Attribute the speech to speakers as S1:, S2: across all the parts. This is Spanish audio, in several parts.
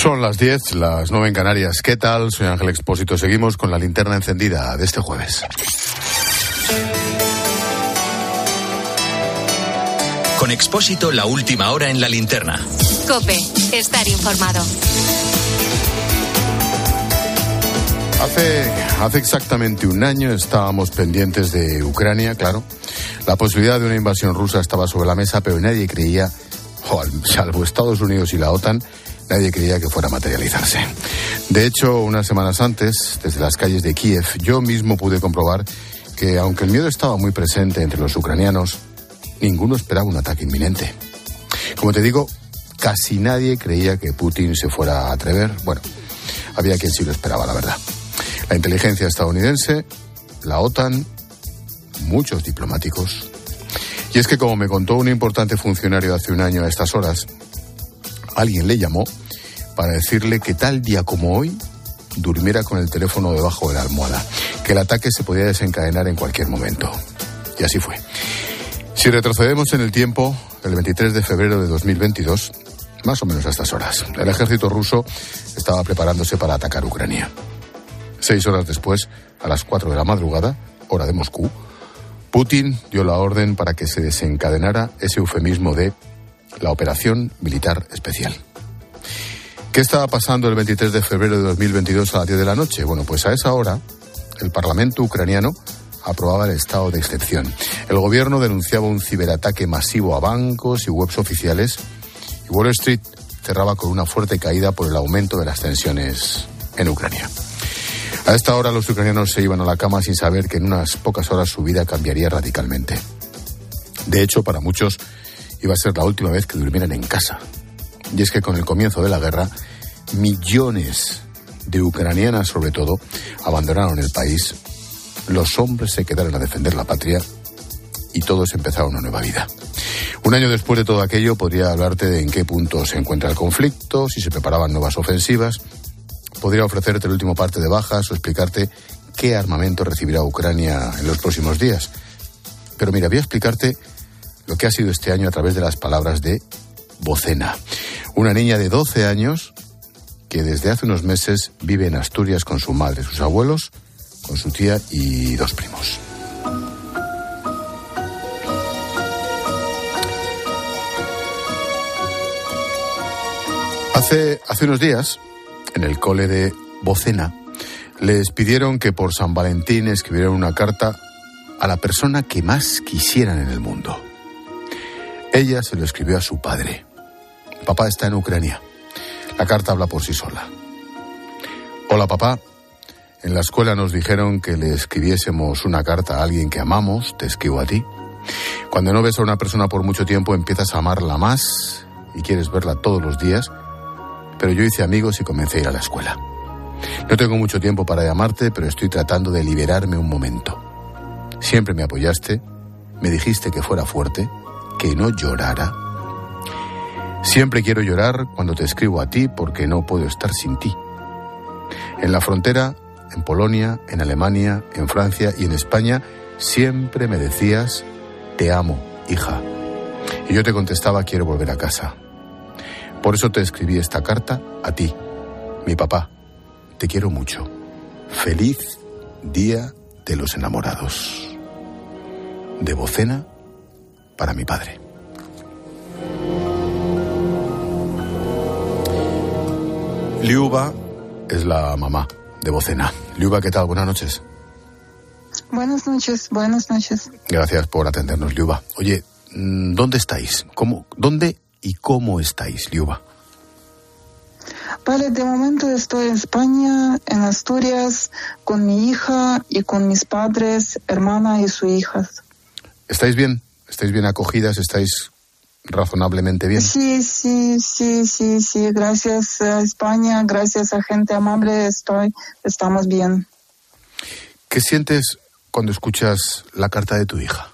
S1: Son las 10, las 9 en Canarias. ¿Qué tal? Soy Ángel Expósito. Seguimos con la linterna encendida de este jueves.
S2: Con Expósito, la última hora en la linterna.
S3: Cope, estar informado.
S1: Hace, hace exactamente un año estábamos pendientes de Ucrania, claro. La posibilidad de una invasión rusa estaba sobre la mesa, pero nadie creía, o salvo Estados Unidos y la OTAN, nadie creía que fuera a materializarse. De hecho, unas semanas antes, desde las calles de Kiev, yo mismo pude comprobar que, aunque el miedo estaba muy presente entre los ucranianos, ninguno esperaba un ataque inminente. Como te digo, casi nadie creía que Putin se fuera a atrever. Bueno, había quien sí lo esperaba, la verdad la inteligencia estadounidense, la OTAN, muchos diplomáticos. Y es que, como me contó un importante funcionario hace un año a estas horas, alguien le llamó para decirle que tal día como hoy durmiera con el teléfono debajo de la almohada, que el ataque se podía desencadenar en cualquier momento. Y así fue. Si retrocedemos en el tiempo, el 23 de febrero de 2022, más o menos a estas horas, el ejército ruso estaba preparándose para atacar Ucrania. Seis horas después, a las cuatro de la madrugada, hora de Moscú, Putin dio la orden para que se desencadenara ese eufemismo de la operación militar especial. ¿Qué estaba pasando el 23 de febrero de 2022 a las 10 de la noche? Bueno, pues a esa hora, el Parlamento ucraniano aprobaba el estado de excepción. El gobierno denunciaba un ciberataque masivo a bancos y webs oficiales y Wall Street cerraba con una fuerte caída por el aumento de las tensiones en Ucrania. A esta hora los ucranianos se iban a la cama sin saber que en unas pocas horas su vida cambiaría radicalmente. De hecho, para muchos iba a ser la última vez que durmieran en casa. Y es que con el comienzo de la guerra, millones de ucranianas sobre todo abandonaron el país, los hombres se quedaron a defender la patria y todos empezaron una nueva vida. Un año después de todo aquello podría hablarte de en qué punto se encuentra el conflicto, si se preparaban nuevas ofensivas, podría ofrecerte el último parte de bajas o explicarte qué armamento recibirá Ucrania en los próximos días. Pero mira, voy a explicarte lo que ha sido este año a través de las palabras de Bocena, una niña de 12 años que desde hace unos meses vive en Asturias con su madre, sus abuelos, con su tía y dos primos. Hace, hace unos días en el cole de Bocena, les pidieron que por San Valentín escribieran una carta a la persona que más quisieran en el mundo. Ella se lo escribió a su padre. Papá está en Ucrania. La carta habla por sí sola. Hola papá, en la escuela nos dijeron que le escribiésemos una carta a alguien que amamos, te escribo a ti. Cuando no ves a una persona por mucho tiempo empiezas a amarla más y quieres verla todos los días pero yo hice amigos y comencé a ir a la escuela. No tengo mucho tiempo para llamarte, pero estoy tratando de liberarme un momento. Siempre me apoyaste, me dijiste que fuera fuerte, que no llorara. Siempre quiero llorar cuando te escribo a ti porque no puedo estar sin ti. En la frontera, en Polonia, en Alemania, en Francia y en España, siempre me decías, te amo, hija. Y yo te contestaba, quiero volver a casa. Por eso te escribí esta carta a ti, mi papá. Te quiero mucho. Feliz Día de los Enamorados. De Bocena para mi padre. Liuba es la mamá de Bocena. Liuba, ¿qué tal? Buenas noches.
S4: Buenas noches, buenas noches.
S1: Gracias por atendernos, Liuba. Oye, mm, ¿dónde estáis? ¿Cómo, ¿Dónde y cómo estáis, Liuba?
S4: Vale, de momento estoy en España, en Asturias, con mi hija y con mis padres, hermana y sus hijas.
S1: ¿Estáis bien? ¿Estáis bien acogidas? ¿Estáis razonablemente bien?
S4: Sí, sí, sí, sí, sí. Gracias a España, gracias a gente amable, estoy, estamos bien.
S1: ¿Qué sientes cuando escuchas la carta de tu hija?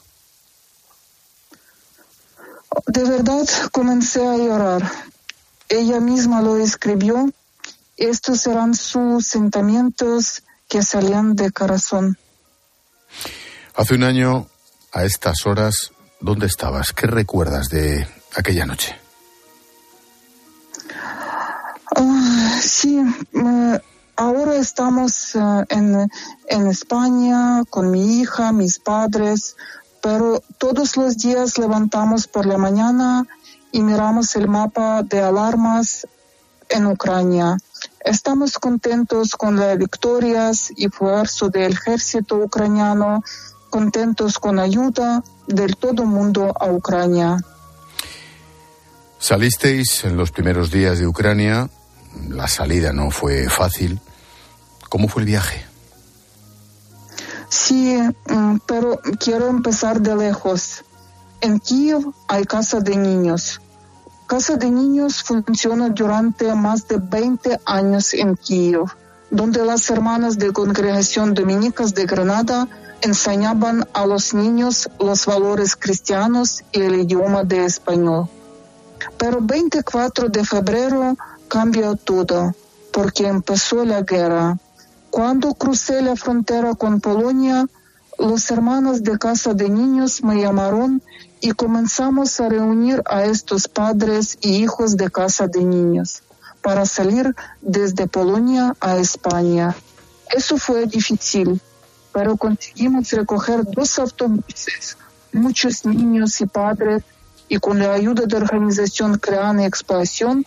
S4: De verdad comencé a llorar. Ella misma lo escribió. Estos serán sus sentimientos que salían de corazón.
S1: Hace un año, a estas horas, ¿dónde estabas? ¿Qué recuerdas de aquella noche?
S4: Ah, sí, ahora estamos eh, en, en España con mi hija, mis padres, pero todos los días levantamos por la mañana y miramos el mapa de alarmas en Ucrania. Estamos contentos con las victorias y esfuerzo del ejército ucraniano, contentos con ayuda del todo mundo a Ucrania.
S1: Salisteis en los primeros días de Ucrania, la salida no fue fácil. ¿Cómo fue el viaje?
S4: Sí, mm, pero quiero empezar de lejos. En Kiev hay casa de niños. Casa de Niños funciona durante más de 20 años en Kiev, donde las hermanas de Congregación Dominicas de Granada enseñaban a los niños los valores cristianos y el idioma de español. Pero 24 de febrero cambió todo, porque empezó la guerra. Cuando crucé la frontera con Polonia, los hermanos de Casa de Niños me llamaron y comenzamos a reunir a estos padres y hijos de casa de niños para salir desde Polonia a España. Eso fue difícil, pero conseguimos recoger dos autobuses, muchos niños y padres, y con la ayuda de la organización Creana Expansión,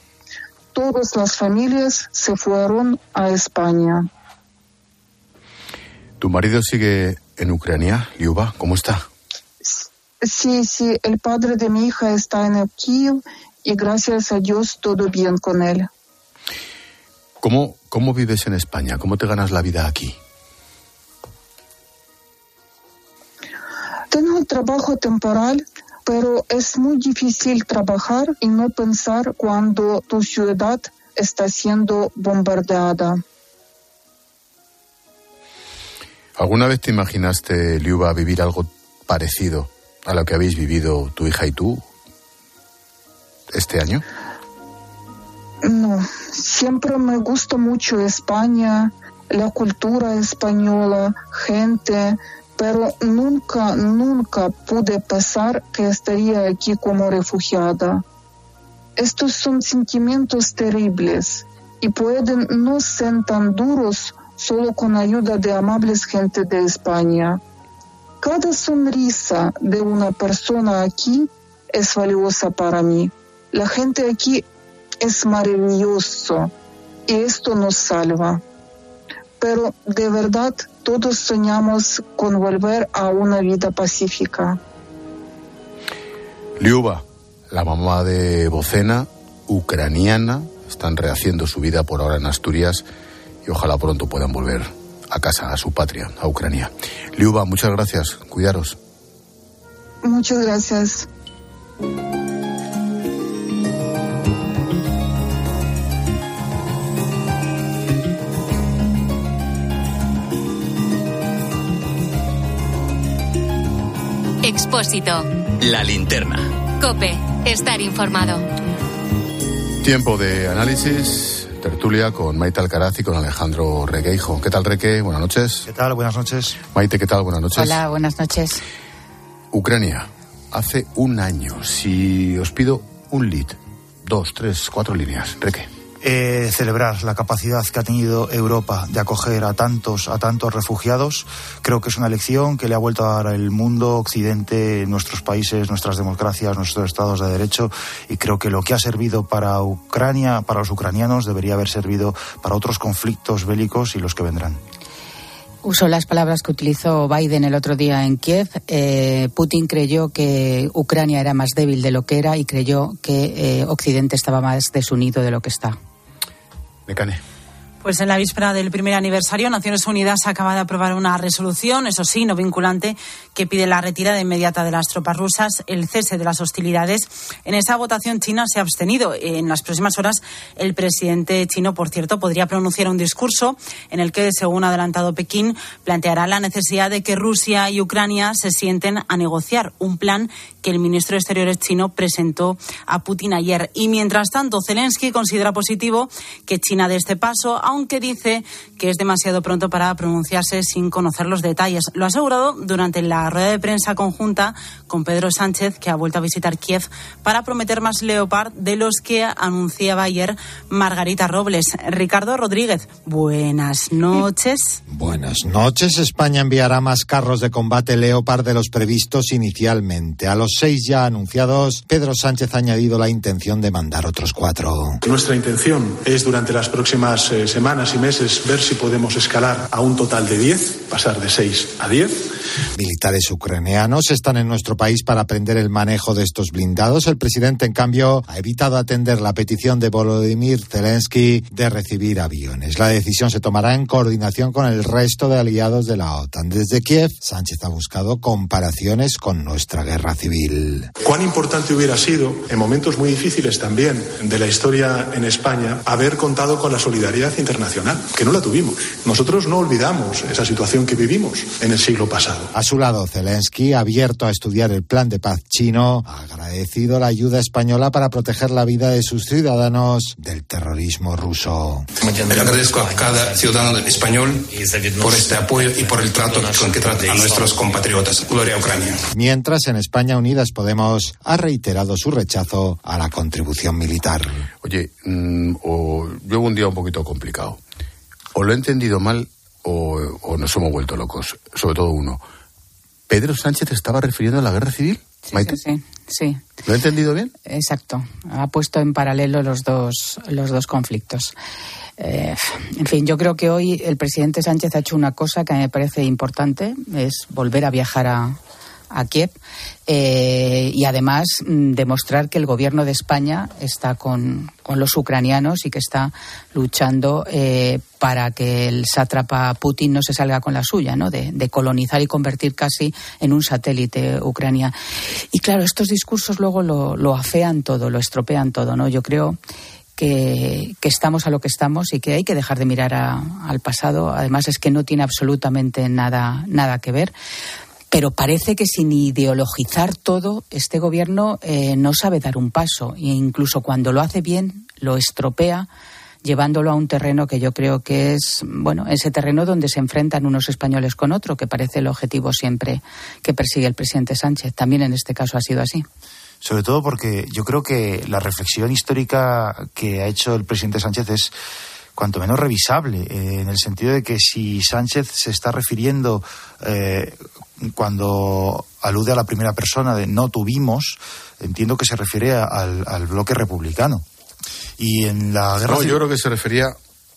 S4: todas las familias se fueron a España.
S1: ¿Tu marido sigue en Ucrania, Liuba? ¿Cómo está?
S4: Sí, sí, el padre de mi hija está en el Kiev y gracias a Dios todo bien con él.
S1: ¿Cómo, ¿Cómo vives en España? ¿Cómo te ganas la vida aquí?
S4: Trabajo temporal, pero es muy difícil trabajar y no pensar cuando tu ciudad está siendo bombardeada.
S1: ¿Alguna vez te imaginaste, Liuba, vivir algo parecido a lo que habéis vivido tu hija y tú este año?
S4: No, siempre me gusta mucho España, la cultura española, gente, pero nunca, nunca pude pensar que estaría aquí como refugiada. Estos son sentimientos terribles y pueden no ser tan duros solo con ayuda de amables gente de España. Cada sonrisa de una persona aquí es valiosa para mí. La gente aquí es maravilloso y esto nos salva. Pero de verdad todos soñamos con volver a una vida pacífica.
S1: Liuba, la mamá de Bocena, ucraniana, están rehaciendo su vida por ahora en Asturias y ojalá pronto puedan volver a casa, a su patria, a Ucrania. Liuba, muchas gracias. Cuidaros.
S4: Muchas gracias.
S3: Expósito.
S2: La linterna.
S3: Cope. Estar informado.
S1: Tiempo de análisis tertulia con Maite Alcaraz y con Alejandro Regueijo. ¿Qué tal, Reque? Buenas noches.
S5: ¿Qué tal? Buenas noches.
S1: Maite, ¿qué tal? Buenas noches.
S6: Hola, buenas noches.
S1: Ucrania, hace un año. Si os pido un lead, dos, tres, cuatro líneas. Reque
S5: eh, celebrar la capacidad que ha tenido Europa de acoger a tantos, a tantos refugiados. Creo que es una lección que le ha vuelto a dar el mundo, Occidente, nuestros países, nuestras democracias, nuestros estados de derecho. Y creo que lo que ha servido para Ucrania, para los ucranianos, debería haber servido para otros conflictos bélicos y los que vendrán.
S6: Uso las palabras que utilizó Biden el otro día en Kiev. Eh, Putin creyó que Ucrania era más débil de lo que era y creyó que eh, Occidente estaba más desunido de lo que está.
S1: Mecane.
S7: Pues en la víspera del primer aniversario, Naciones Unidas acaba de aprobar una resolución, eso sí, no vinculante, que pide la retirada inmediata de las tropas rusas, el cese de las hostilidades. En esa votación, China se ha abstenido. En las próximas horas, el presidente chino, por cierto, podría pronunciar un discurso en el que, según ha adelantado Pekín, planteará la necesidad de que Rusia y Ucrania se sienten a negociar un plan que el ministro de Exteriores chino presentó a Putin ayer. Y mientras tanto, Zelensky considera positivo que China dé este paso, aunque dice que es demasiado pronto para pronunciarse sin conocer los detalles. Lo ha asegurado durante la rueda de prensa conjunta con Pedro Sánchez, que ha vuelto a visitar Kiev para prometer más Leopard de los que anunciaba ayer Margarita Robles. Ricardo Rodríguez, buenas noches.
S8: Buenas noches. España enviará más carros de combate Leopard de los previstos inicialmente. A los seis ya anunciados, Pedro Sánchez ha añadido la intención de mandar otros cuatro.
S9: Nuestra intención es durante las próximas eh, semanas y meses ver si podemos escalar a un total de 10, pasar de 6 a 10.
S8: Militares ucranianos están en nuestro país para aprender el manejo de estos blindados. El presidente, en cambio, ha evitado atender la petición de Volodymyr Zelensky de recibir aviones. La decisión se tomará en coordinación con el resto de aliados de la OTAN. Desde Kiev, Sánchez ha buscado comparaciones con nuestra guerra civil.
S9: Cuán importante hubiera sido, en momentos muy difíciles también de la historia en España, haber contado con la solidaridad internacional, que no la tuvimos. Nosotros no olvidamos esa situación que vivimos en el siglo pasado.
S8: A su lado, Zelensky, abierto a estudiar el plan de paz chino, ha agradecido la ayuda española para proteger la vida de sus ciudadanos del terrorismo ruso.
S10: Le agradezco a cada ciudadano español por este apoyo y por el trato con que trata a nuestros compatriotas. Gloria a Ucrania.
S8: Mientras, en España Unidas Podemos ha reiterado su rechazo a la contribución militar.
S1: Oye, mm, o llevo un día un poquito complicado. O lo he entendido mal o, o nos hemos vuelto locos. Sobre todo uno. ¿Pedro Sánchez estaba refiriendo a la guerra civil?
S6: Sí,
S1: Maite?
S6: sí, sí, sí.
S1: ¿Lo he entendido bien?
S6: Exacto. Ha puesto en paralelo los dos, los dos conflictos. Eh, en fin, yo creo que hoy el presidente Sánchez ha hecho una cosa que a mí me parece importante, es volver a viajar a, a Kiev eh, y además mm, demostrar que el gobierno de España está con, con los ucranianos y que está luchando eh, para que el sátrapa Putin no se salga con la suya, ¿no? De, colonizar y convertir casi en un satélite Ucrania. Y claro, estos discursos luego lo, lo afean todo, lo estropean todo, ¿no? Yo creo que, que, estamos a lo que estamos y que hay que dejar de mirar a, al pasado. Además es que no tiene absolutamente nada, nada que ver. Pero parece que sin ideologizar todo, este gobierno eh, no sabe dar un paso e incluso cuando lo hace bien, lo estropea llevándolo a un terreno que yo creo que es, bueno, ese terreno donde se enfrentan unos españoles con otro, que parece el objetivo siempre que persigue el presidente Sánchez. También en este caso ha sido así
S5: sobre todo porque yo creo que la reflexión histórica que ha hecho el presidente Sánchez es cuanto menos revisable, eh, en el sentido de que si Sánchez se está refiriendo eh, cuando alude a la primera persona de no tuvimos, entiendo que se refiere al, al bloque republicano. Y en la guerra
S1: no, yo creo que se refería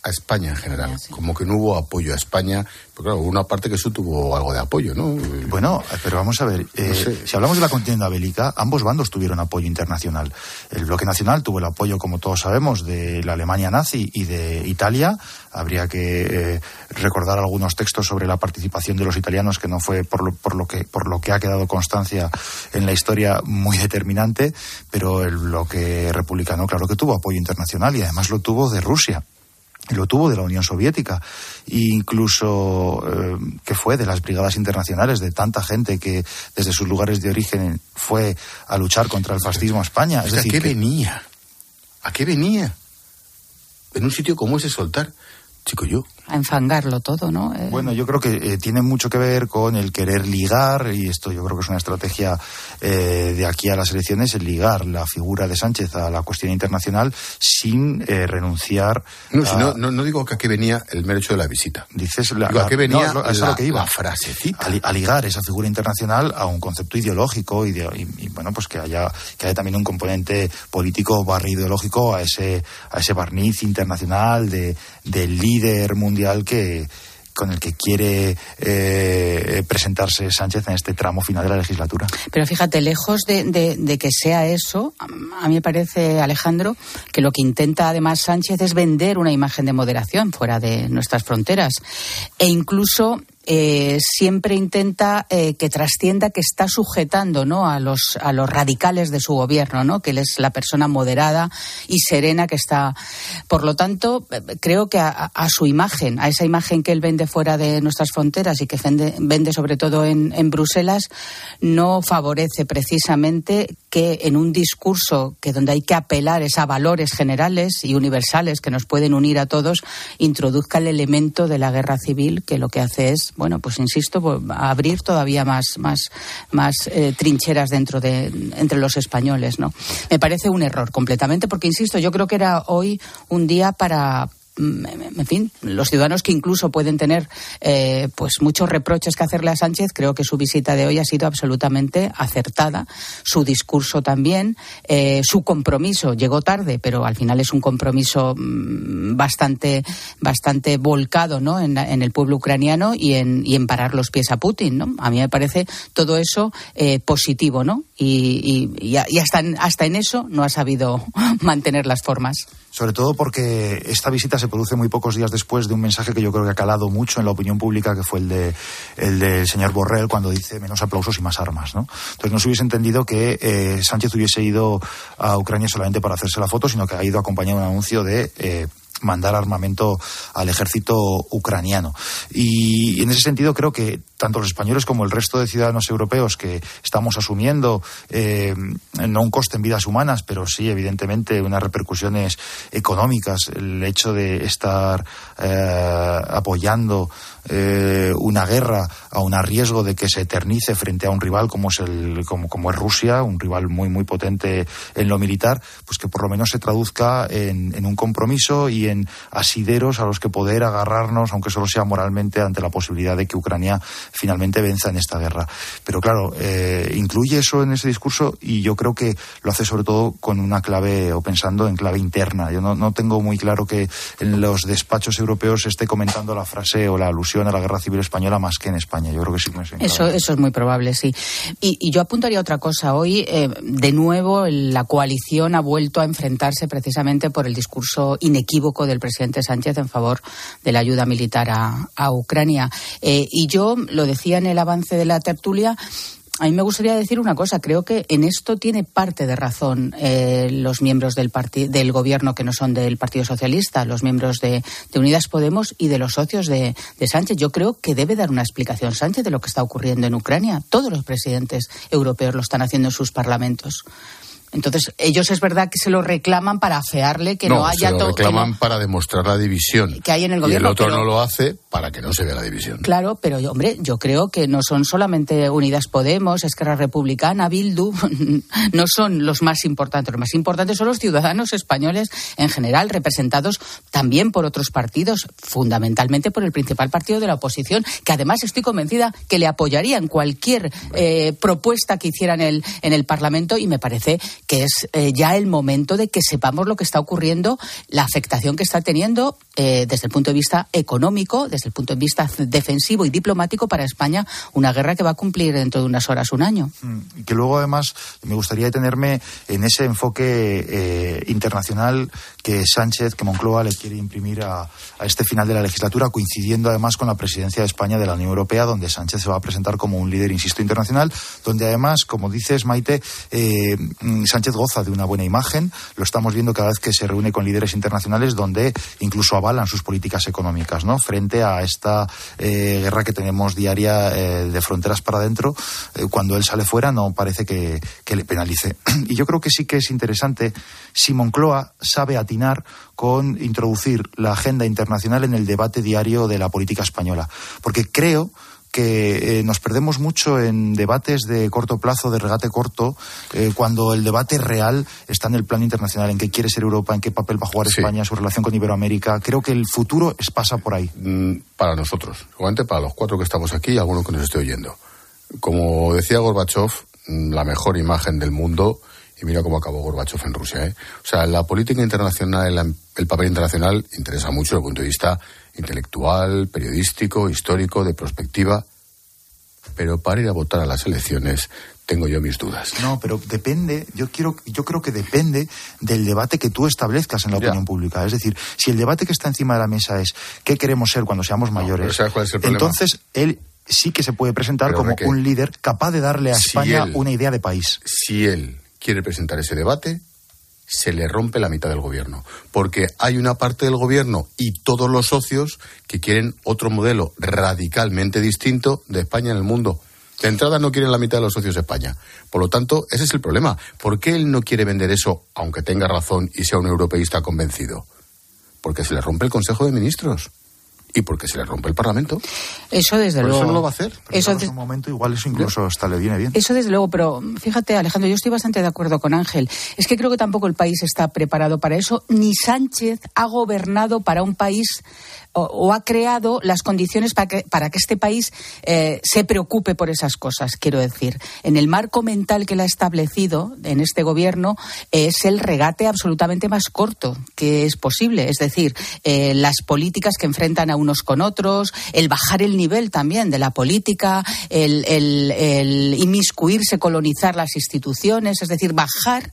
S1: a España en general, sí. como que no hubo apoyo a España, pero claro, una parte que eso tuvo algo de apoyo, ¿no?
S5: Bueno, pero vamos a ver, eh, no sé. si hablamos de la contienda bélica, ambos bandos tuvieron apoyo internacional. El bloque nacional tuvo el apoyo, como todos sabemos, de la Alemania nazi y de Italia. Habría que eh, recordar algunos textos sobre la participación de los italianos, que no fue por lo, por lo que por lo que ha quedado constancia en la historia muy determinante, pero el bloque republicano, claro que tuvo apoyo internacional y además lo tuvo de Rusia lo tuvo de la Unión Soviética, e incluso eh, que fue de las brigadas internacionales, de tanta gente que desde sus lugares de origen fue a luchar contra el fascismo a España.
S1: Es decir, ¿A qué que... venía? ¿A qué venía? En un sitio como ese soltar, chico yo.
S6: A enfangarlo todo, ¿no?
S5: Eh... Bueno, yo creo que eh, tiene mucho que ver con el querer ligar, y esto yo creo que es una estrategia eh, de aquí a las elecciones, el ligar la figura de Sánchez a la cuestión internacional sin eh, renunciar.
S1: No, a... si no, no, no, digo que aquí venía el mero hecho de la visita.
S5: Dices
S1: la, digo, a qué venía
S5: no,
S1: la,
S5: lo que iba.
S1: la frasecita.
S5: A, a, ligar esa figura internacional a un concepto ideológico y, de, y, y, bueno, pues que haya, que haya también un componente político barra ideológico a ese, a ese barniz internacional de, del líder mundial que, con el que quiere eh, presentarse Sánchez en este tramo final de la legislatura.
S6: Pero fíjate, lejos de, de, de, que sea eso, a mí me parece, Alejandro, que lo que intenta además Sánchez es vender una imagen de moderación fuera de nuestras fronteras. E incluso eh, siempre intenta eh, que trascienda que está sujetando ¿no? a, los, a los radicales de su gobierno, ¿no? que él es la persona moderada y serena que está. Por lo tanto, creo que a, a su imagen, a esa imagen que él vende fuera de nuestras fronteras y que vende, vende sobre todo en, en Bruselas, no favorece precisamente que en un discurso que donde hay que apelar es a valores generales y universales que nos pueden unir a todos, introduzca el elemento de la guerra civil que lo que hace es, bueno, pues insisto, abrir todavía más, más, más eh, trincheras dentro de entre los españoles, ¿no? Me parece un error completamente porque insisto, yo creo que era hoy un día para en fin, los ciudadanos que incluso pueden tener eh, pues muchos reproches que hacerle a Sánchez, creo que su visita de hoy ha sido absolutamente acertada. Su discurso también, eh, su compromiso llegó tarde, pero al final es un compromiso mm, bastante, bastante volcado, ¿no? En, el pueblo ucraniano y en, en parar los pies a Putin, ¿no? A mí me parece todo eso eh, positivo, ¿no? Y, y, y hasta, en, hasta en eso no ha sabido mantener las formas
S5: sobre todo porque esta visita se produce muy pocos días después de un mensaje que yo creo que ha calado mucho en la opinión pública, que fue el de el del señor Borrell cuando dice menos aplausos y más armas, ¿no? Entonces no se hubiese entendido que eh, Sánchez hubiese ido a Ucrania solamente para hacerse la foto, sino que ha ido acompañado un anuncio de eh, mandar armamento al ejército ucraniano. Y en ese sentido creo que tanto los españoles como el resto de ciudadanos europeos que estamos asumiendo eh, no un coste en vidas humanas, pero sí evidentemente unas repercusiones económicas, el hecho de estar eh, apoyando eh, una guerra a un riesgo de que se eternice frente a un rival como es el como, como es Rusia, un rival muy muy potente en lo militar, pues que por lo menos se traduzca en, en un compromiso y en asideros a los que poder agarrarnos, aunque solo sea moralmente, ante la posibilidad de que Ucrania finalmente venza en esta guerra. Pero claro, eh, incluye eso en ese discurso y yo creo que lo hace sobre todo con una clave o pensando en clave interna. Yo no, no tengo muy claro que en los despachos europeos se esté comentando la frase o la alusión a la guerra civil española más que en España. Yo creo que sí
S6: me eso, eso es muy probable, sí. Y, y yo apuntaría otra cosa. Hoy, eh, de nuevo, la coalición ha vuelto a enfrentarse precisamente por el discurso inequívoco del presidente Sánchez en favor de la ayuda militar a, a Ucrania. Eh, y yo lo decía en el avance de la tertulia, a mí me gustaría decir una cosa. Creo que en esto tiene parte de razón eh, los miembros del, del gobierno que no son del Partido Socialista, los miembros de, de Unidas Podemos y de los socios de, de, Sánchez. Yo creo que debe dar una explicación Sánchez de lo que está ocurriendo en Ucrania. Todos los presidentes europeos lo están haciendo en sus parlamentos. Entonces, ellos es verdad que se lo reclaman para afearle que no, haya
S1: todo. Se lo reclaman para demostrar la división.
S6: Que hay en el gobierno.
S1: Y el otro no lo hace para que no se vea la división.
S6: Claro, pero hombre, yo creo que no son solamente Unidas Podemos, Esquerra Republicana, Bildu, no son los más importantes. Los más importantes son los ciudadanos españoles en general, representados también por otros partidos, fundamentalmente por el principal partido de la oposición, que además estoy convencida que le apoyarían cualquier eh, propuesta que hiciera en el, en el Parlamento y me parece que es eh, ya el momento de que sepamos lo que está ocurriendo, la afectación que está teniendo eh, desde el punto de vista económico, desde el punto de vista defensivo y diplomático para España, una guerra que va a cumplir dentro de unas horas un año.
S5: Mm, y que luego, además, me gustaría detenerme en ese enfoque eh, internacional que Sánchez, que Moncloa le quiere imprimir a, a, este final de la legislatura, coincidiendo además con la presidencia de España de la Unión Europea, donde Sánchez se va a presentar como un líder, insisto, internacional, donde además, como dices, Maite, eh, Sánchez goza de una buena imagen, lo estamos viendo cada vez que se reúne con líderes internacionales, donde incluso avalan sus políticas económicas, ¿no? Frente a esta eh, guerra que tenemos diaria eh, de fronteras para adentro, eh, cuando él sale fuera no parece que, que le penalice. y yo creo que sí que es interesante si Moncloa sabe a con introducir la agenda internacional en el debate diario de la política española. Porque creo que eh, nos perdemos mucho en debates de corto plazo, de regate corto, eh, cuando el debate real está en el plano internacional, en qué quiere ser Europa, en qué papel va a jugar sí. España, su relación con Iberoamérica. Creo que el futuro es, pasa por ahí.
S1: Mm, para nosotros, seguramente para los cuatro que estamos aquí y alguno que nos esté oyendo. Como decía Gorbachev, mm, la mejor imagen del mundo y mira cómo acabó Gorbachev en Rusia. ¿eh? O sea, la política internacional, el, el papel internacional interesa mucho desde el punto de vista intelectual, periodístico, histórico, de prospectiva. Pero para ir a votar a las elecciones tengo yo mis dudas.
S5: No, pero depende, yo quiero, yo creo que depende del debate que tú establezcas en la opinión ya. pública. Es decir, si el debate que está encima de la mesa es qué queremos ser cuando seamos mayores,
S1: no,
S5: entonces él sí que se puede presentar
S1: Pero
S5: como un líder capaz de darle a
S1: Si
S5: España
S1: él-
S5: una idea de país.
S1: si él quiere presentar ese debate, se le rompe la mitad del gobierno. Porque hay una parte del gobierno y todos los socios que quieren otro modelo radicalmente distinto de España en el mundo. De entrada no quiere la mitad de los socios de España. Por lo tanto, ese es el problema. ¿Por qué él no quiere vender eso, aunque tenga razón y sea un europeísta convencido? Porque se le rompe el Consejo de Ministros y porque se le rompe el Parlamento.
S6: Eso desde
S1: Por
S6: luego.
S1: eso no lo va a hacer.
S6: Eso,
S5: en un momento igual eso incluso hasta le viene bien.
S6: Eso desde luego, pero fíjate Alejandro, yo estoy bastante de acuerdo con Ángel. Es que creo que tampoco el país está preparado para eso, ni Sánchez ha gobernado para un país o, ha creado las condiciones para que, para que este país eh, se preocupe por esas cosas, quiero decir. En el marco mental que él ha establecido en este gobierno es el regate absolutamente más corto que es posible. Es decir, eh, las políticas que enfrentan a unos con otros, el bajar el nivel también de la política, el, el, el inmiscuirse, colonizar las instituciones, es decir, bajar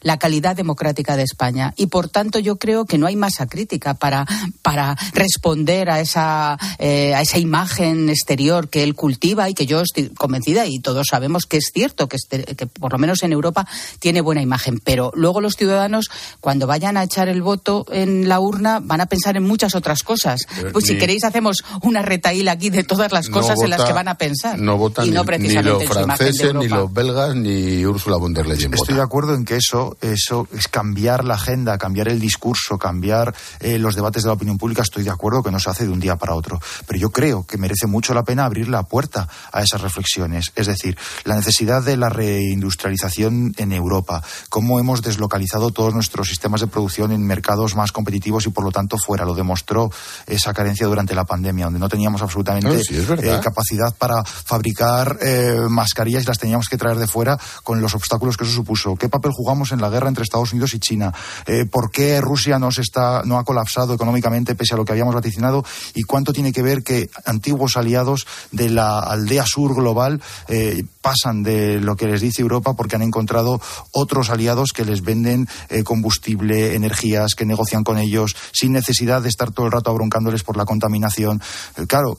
S6: la calidad democrática de España. Y por tanto yo creo que no hay masa crítica para, para responder a esa, eh, a esa imagen exterior que él cultiva y que yo estoy convencida y todos sabemos que es cierto, que, este, que por lo menos en Europa tiene buena imagen. Pero luego los ciudadanos, cuando vayan a echar el voto en la urna, van a pensar en muchas otras cosas.
S1: Pero
S6: Pues si
S1: ni-
S6: queréis hacemos una retaíla aquí de todas las cosas
S1: No
S6: en las que van a pensar.
S1: No votan
S6: y no
S1: ni, ni
S6: precisamente
S1: los
S6: imagen de
S1: franceses, ni los belgas, ni Úrsula von der Leyen
S5: Estoy de acuerdo en que eso, eso es cambiar la agenda, cambiar el discurso, cambiar eh, los debates de la opinión pública. Estoy de acuerdo que no se hace de un día para otro. Pero yo creo que merece mucho la pena abrir la puerta a esas reflexiones. Es decir, la necesidad de la reindustrialización en Europa, cómo hemos deslocalizado todos nuestros sistemas de producción en mercados más competitivos y por lo tanto fuera. Lo demostró esa carencia durante la pandemia, donde no teníamos absolutamente
S1: No, sí,
S5: eh, capacidad para fabricar eh, mascarillas y las teníamos que traer de fuera con los obstáculos que eso supuso. ¿Qué papel jugamos en la guerra entre Estados Unidos y China? Eh, ¿Por qué Rusia no, se está, no ha colapsado económicamente pese a lo que habíamos vaticinado? ¿Y cuánto tiene que ver que antiguos aliados de la aldea sur global eh, pasan de lo que les dice Europa porque han encontrado otros aliados que les venden eh, combustible, energías, que negocian con ellos sin necesidad de estar todo el rato abroncándoles por la contaminación? Claro,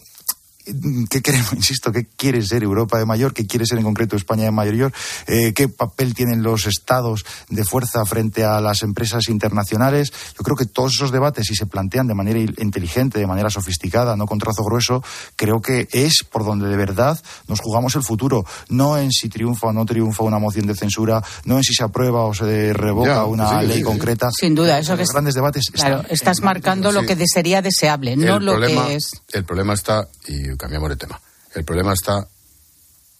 S5: ¿Qué queremos? Insisto, ¿qué quiere ser Europa de mayor? ¿Qué quiere ser en concreto España de mayor? Eh, ¿Qué papel tienen los estados de fuerza frente a las empresas internacionales? Yo creo que todos esos debates, si se plantean de manera inteligente, de manera sofisticada, no con trazo grueso, creo que es por donde de verdad nos jugamos el futuro. No en si triunfa o no triunfa una moción de censura, no en si se aprueba o se revoca
S1: Ya,
S5: una
S1: sí,
S5: ley
S1: sí.
S5: concreta.
S6: Sin duda, eso que
S5: los
S6: es-
S5: grandes debates.
S6: Claro,
S5: están
S6: estás
S5: en-
S6: marcando lo que sería deseable, no
S1: el
S6: lo
S1: problema,
S6: que es.
S1: El problema está, y cambiamos de tema, el problema está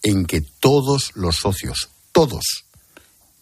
S1: en que todos los socios, todos,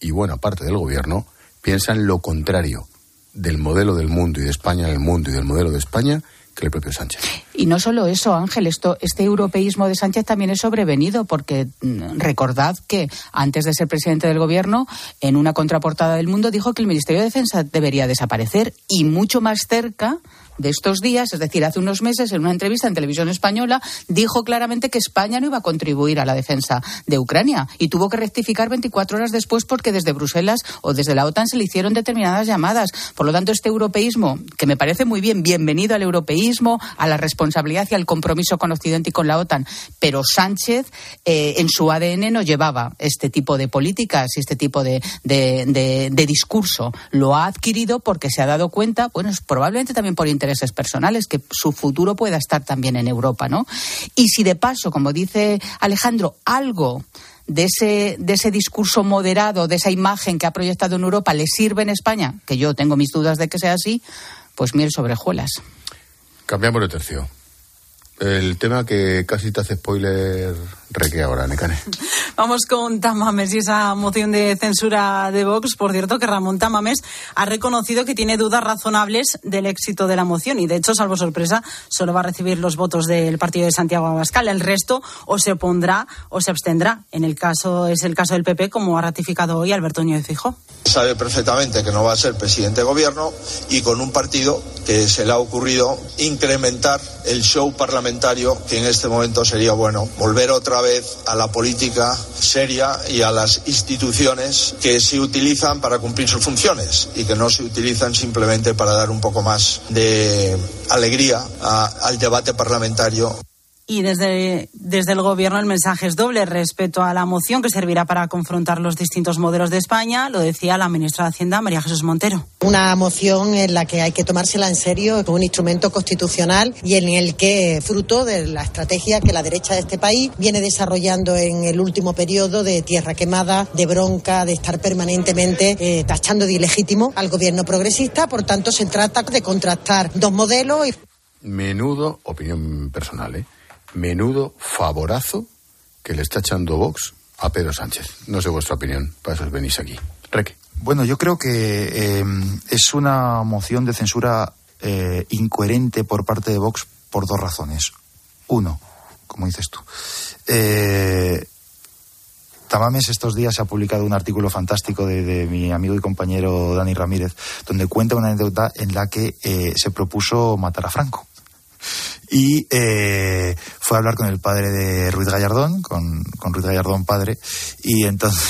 S1: y buena parte del gobierno, piensan lo contrario del modelo del mundo y de España en el mundo y del modelo de España que el propio Sánchez.
S6: Y no solo eso, Ángel, esto, este europeísmo de Sánchez también es sobrevenido, porque mm, recordad que antes de ser presidente del gobierno, en una contraportada del mundo dijo que el Ministerio de Defensa debería desaparecer y mucho más cerca de estos días, es decir, hace unos meses, en una entrevista en televisión española, dijo claramente que España no iba a contribuir a la defensa de Ucrania y tuvo que rectificar 24 horas después porque desde Bruselas o desde la OTAN se le hicieron determinadas llamadas. Por lo tanto, este europeísmo, que me parece muy bien, bienvenido al europeísmo, a la responsabilidad y al compromiso con Occidente y con la OTAN, pero Sánchez eh, en su ADN no llevaba este tipo de políticas y este tipo de, de- discurso. Lo ha adquirido porque se ha dado cuenta, bueno, probablemente también por intereses personales, que su futuro pueda estar también en Europa, ¿no? Y si de paso, como dice Alejandro, algo de ese, de ese discurso moderado, de esa imagen que ha proyectado en Europa, le sirve en España, que yo tengo mis dudas de que sea así, pues miel sobre hojuelas.
S1: Cambiamos de tercio. El tema que casi te hace spoiler reque ahora, Necane.
S7: Vamos con Tamames y esa moción de censura de Vox. Por cierto, que Ramón Tamames ha reconocido que tiene dudas razonables del éxito de la moción y, de hecho, salvo sorpresa, solo va a recibir los votos del partido de Santiago Abascal. El resto o se opondrá o se abstendrá. En el caso es el caso del PP, como ha ratificado hoy Alberto Núñez Fijó.
S11: Sabe perfectamente que no va a ser presidente de gobierno y con un partido que se le ha ocurrido incrementar el show parlamentario que en este momento sería bueno volver otra vez a la política seria y a las instituciones que se utilizan para cumplir sus funciones y que no se utilizan simplemente para dar un poco más de alegría al debate parlamentario
S7: Y desde, desde el Gobierno el mensaje es doble. Respeto a la moción que servirá para confrontar los distintos modelos de España, lo decía la ministra de Hacienda, María Jesús Montero.
S12: Una moción en la que hay que tomársela en serio, como un instrumento constitucional y en el que, fruto de la estrategia que la derecha de este país viene desarrollando en el último periodo de tierra quemada, de bronca, de estar permanentemente eh, tachando de ilegítimo al gobierno progresista. Por tanto, se trata de contrastar dos modelos. Y...
S1: Menudo, opinión personal, ¿eh? Menudo favorazo que le está echando Vox a Pedro Sánchez. No sé vuestra opinión, para eso venís aquí. Reque.
S5: Bueno, yo creo que eh, es una moción de censura eh, incoherente por parte de Vox por dos razones. Uno, como dices tú. Eh, Tamames estos días ha publicado un artículo fantástico de, mi amigo y compañero Dani Ramírez, donde cuenta una anécdota en la que eh, se propuso matar a Franco y eh, fue a hablar con el padre de Ruiz Gallardón, con, con Ruiz Gallardón padre, y entonces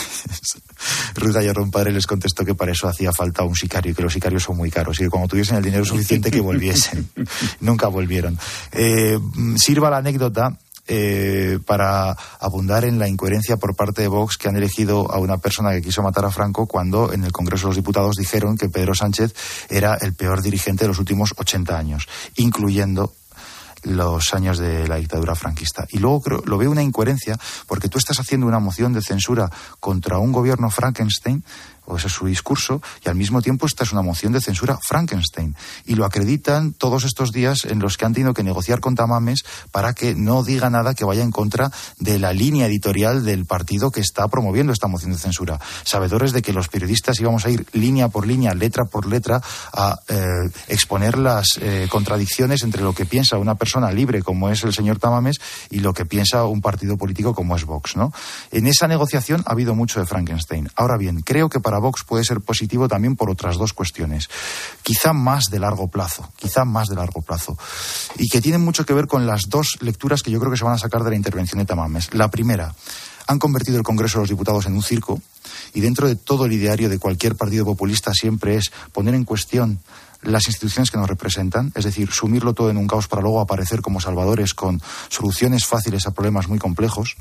S5: Ruiz Gallardón padre les contestó que para eso hacía falta un sicario y que los sicarios son muy caros y que cuando tuviesen el dinero suficiente que volviesen. Nunca volvieron. Eh, sirva la anécdota eh, para abundar en la incoherencia por parte de Vox que han elegido a una persona que quiso matar a Franco cuando en el Congreso de los Diputados dijeron que Pedro Sánchez era el peor dirigente de los últimos 80 años, incluyendo los años de la dictadura franquista. Y luego creo, lo veo una incoherencia porque tú estás haciendo una moción de censura contra un gobierno Frankenstein o ese es su discurso, y al mismo tiempo esta es una moción de censura Frankenstein. Y lo acreditan todos estos días en los que han tenido que negociar con Tamames para que no diga nada que vaya en contra de la línea editorial del partido que está promoviendo esta moción de censura. Sabedores de que los periodistas íbamos a ir línea por línea, letra por letra, a eh, exponer las eh, contradicciones entre lo que piensa una persona libre como es el señor Tamames y lo que piensa un partido político como es Vox. ¿no? En esa negociación ha habido mucho de Frankenstein. Ahora bien, creo que para Vox puede ser positivo también por otras dos cuestiones. Quizá más de largo plazo, quizá más de largo plazo. Y que tienen mucho que ver con las dos lecturas que yo creo que se van a sacar de la intervención de Tamames. La primera, han convertido el Congreso de los Diputados en un circo y dentro de todo el ideario de cualquier partido populista siempre es poner en cuestión las instituciones que nos representan, es decir, sumirlo todo en un caos para luego aparecer como salvadores con soluciones fáciles a problemas muy complejos.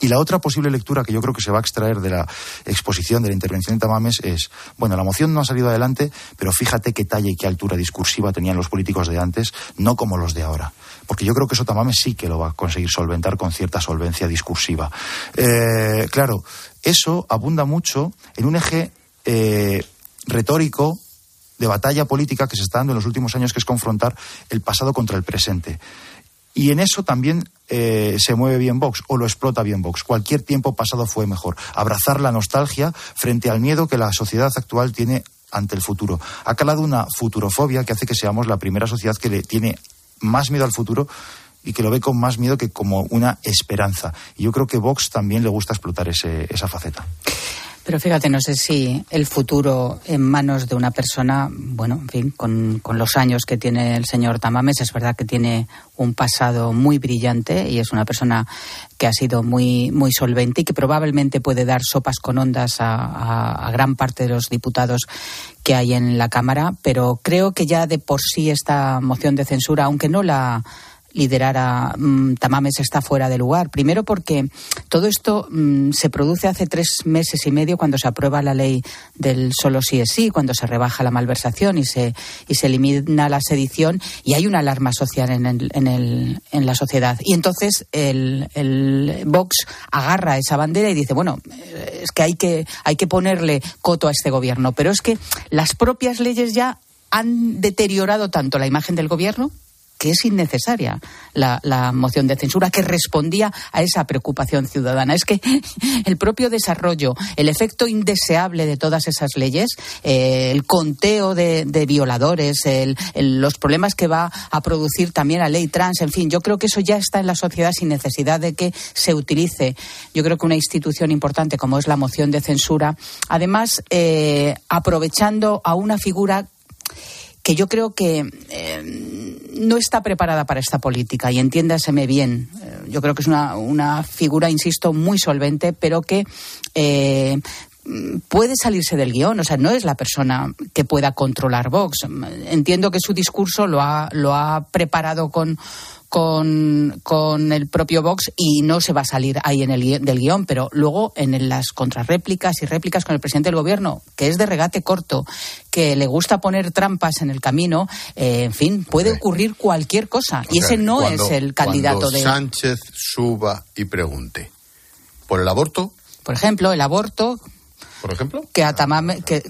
S5: Y la otra posible lectura que yo creo que se va a extraer de la exposición, de la intervención de Tamames, es, bueno, la moción no ha salido adelante, pero fíjate qué talla y qué altura discursiva tenían los políticos de antes, no como los de ahora. Porque yo creo que eso Tamames sí que lo va a conseguir solventar con cierta solvencia discursiva. Eh, claro, eso abunda mucho en un eje eh, retórico de batalla política que se está dando en los últimos años, que es confrontar el pasado contra el presente. Y en eso también eh, se mueve bien Vox o lo explota bien Vox. Cualquier tiempo pasado fue mejor. Abrazar la nostalgia frente al miedo que la sociedad actual tiene ante el futuro. Ha calado una futurofobia que hace que seamos la primera sociedad que le tiene más miedo al futuro y que lo ve con más miedo que como una esperanza. Y yo creo que Vox también le gusta explotar ese, esa faceta.
S6: Pero fíjate, no sé si el futuro en manos de una persona, bueno, en fin, con, los años que tiene el señor Tamames, es verdad que tiene un pasado muy brillante y es una persona que ha sido muy, muy solvente y que probablemente puede dar sopas con ondas a, a gran parte de los diputados que hay en la Cámara, pero creo que ya de por sí esta moción de censura, aunque no la liderar a mm, Tamames está fuera de lugar. Primero porque todo esto mm, se produce hace tres meses y medio cuando se aprueba la ley del solo sí es sí, cuando se rebaja la malversación y se, y se elimina la sedición y hay una alarma social en, el, en, el, en la sociedad. Y entonces el, el Vox agarra esa bandera y dice, bueno, eh, es que hay que, hay que ponerle coto a este gobierno. Pero es que las propias leyes ya han deteriorado tanto la imagen del gobierno que es innecesaria la, moción de censura que respondía a esa preocupación ciudadana. Es que el propio desarrollo, el efecto indeseable de todas esas leyes, eh, el conteo de, violadores, los problemas que va a producir también la ley trans, en fin, yo creo que eso ya está en la sociedad sin necesidad de que se utilice. Yo creo que una institución importante como es la moción de censura, además eh, aprovechando a una figura que yo creo que eh, no está preparada para esta política y entiéndaseme bien. Eh, yo creo que es una, figura, insisto, muy solvente, pero que eh, puede salirse del guion, o sea, no es la persona que pueda controlar Vox. Entiendo que su discurso lo ha, lo ha preparado con, con, con el propio Vox y no se va a salir ahí en el del guion, pero luego en las contrarréplicas y réplicas con el presidente del gobierno, que es de regate corto, que le gusta poner trampas en el camino, eh, en fin, puede ocurrir cualquier cosa. y ese no es el candidato de.
S1: Sánchez suba y pregunte por el aborto.
S6: Por ejemplo, el aborto,
S1: por ejemplo?
S6: Que Atamames, que,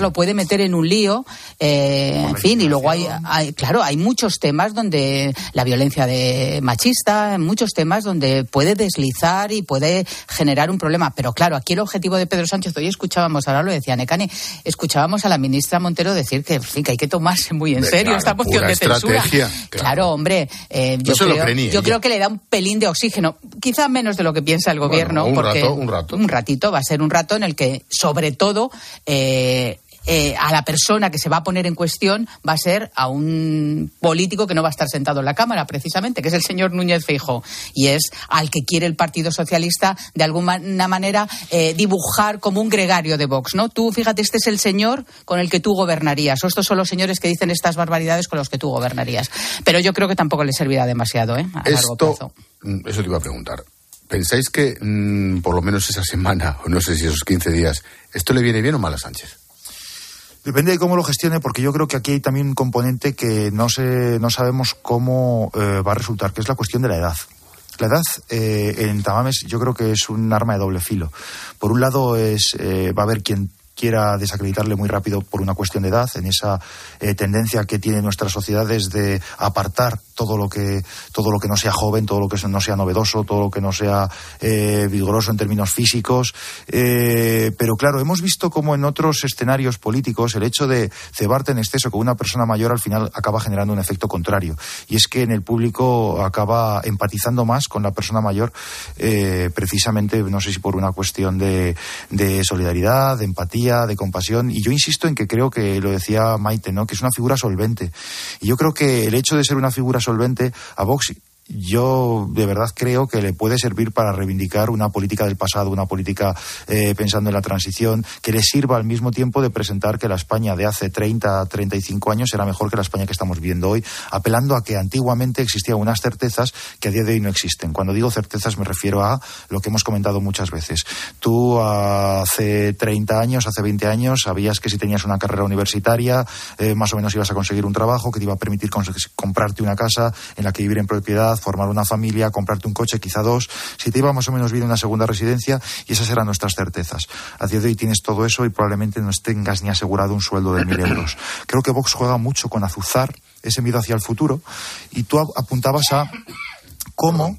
S6: lo puede meter en un lío, eh, en fin, y luego hay, claro, hay muchos temas donde la violencia de machista, muchos temas donde puede deslizar y puede generar un problema. Pero claro, aquí el objetivo de Pedro Sánchez, hoy escuchábamos, ahora lo decía Necane, escuchábamos a la ministra Montero decir que, en fin, que hay que tomarse muy en serio esta moción de censura. Claro, hombre, eh, yo, creo, que le da un pelín de oxígeno, quizá menos de lo que piensa el gobierno,
S1: un
S6: porque
S1: rato, un rato.
S6: un ratito va a ser un rato en el que sobre todo, eh, eh, a la persona que se va a poner en cuestión va a ser a un político que no va a estar sentado en la Cámara, precisamente, que es el señor Núñez Feijo, y es al que quiere el Partido Socialista de alguna manera eh, dibujar como un gregario de Vox, ¿no? Tú, fíjate, este es el señor con el que tú gobernarías, o estos son los señores que dicen estas barbaridades con los que tú gobernarías. Pero yo creo que tampoco le servirá demasiado, ¿eh? A largo plazo.
S1: Mm, eso te iba a preguntar. ¿Pensáis que mm, por lo menos esa semana, o no sé si esos 15 días, esto le viene bien o mal a Sánchez?
S5: Depende de cómo lo gestione, porque yo creo que aquí hay también un componente que no, se, no sabemos cómo eh, va a resultar, que es la cuestión de la edad. La edad eh, en Tamames yo creo que es un arma de doble filo. Por un lado es eh, va a haber quien quiera desacreditarle muy rápido por una cuestión de edad, en esa eh, tendencia que tiene nuestra sociedad de apartar todo lo que todo lo que no sea joven, todo lo que no sea novedoso, todo lo que no sea eh, vigoroso en términos físicos. Eh, pero claro, hemos visto como en otros escenarios políticos el hecho de cebarte en exceso con una persona mayor al final acaba generando un efecto contrario. Y es que en el público acaba empatizando más con la persona mayor, precisamente, no sé si por una cuestión de solidaridad, de empatía de compasión. Y yo insisto en que creo que lo decía Maite, ¿no? Que es una figura solvente. Y yo creo que el hecho de ser una figura solvente a Vox yo de verdad creo que le puede servir para reivindicar una política del pasado, una política eh, pensando en la transición, que le sirva al mismo tiempo de presentar que la España de hace 30, 35 años era mejor que la España que estamos viviendo hoy, apelando a que antiguamente existían unas certezas que a día de hoy no existen. Cuando digo certezas me refiero a lo que hemos comentado muchas veces. Tú hace 30 años, hace 20 años, sabías que si tenías una carrera universitaria, eh, más o menos ibas a conseguir un trabajo que te iba a permitir comprarte una casa en la que vivir en propiedad, formar una familia, comprarte un coche, quizá dos, si te iba más o menos bien una segunda residencia, y esas eran nuestras certezas. A día de hoy tienes todo eso y probablemente no tengas ni asegurado un sueldo de mil euros. Creo que Vox juega mucho con azuzar ese miedo hacia el futuro, y tú apuntabas a cómo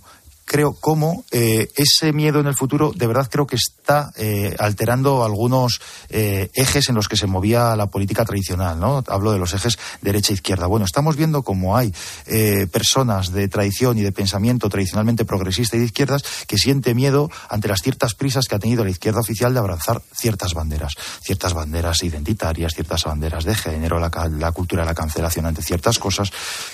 S5: creo cómo eh, ese miedo en el futuro de verdad creo que está eh, alterando algunos eh, ejes en los que se movía la política tradicional, ¿no? Hablo de los ejes derecha-izquierda. Bueno, estamos viendo cómo hay personas de tradición y de pensamiento tradicionalmente progresista y de izquierdas que siente miedo ante las ciertas prisas que ha tenido la izquierda oficial de abrazar ciertas banderas, ciertas banderas identitarias, ciertas banderas de género, la, la cultura de la cancelación ante ciertas cosas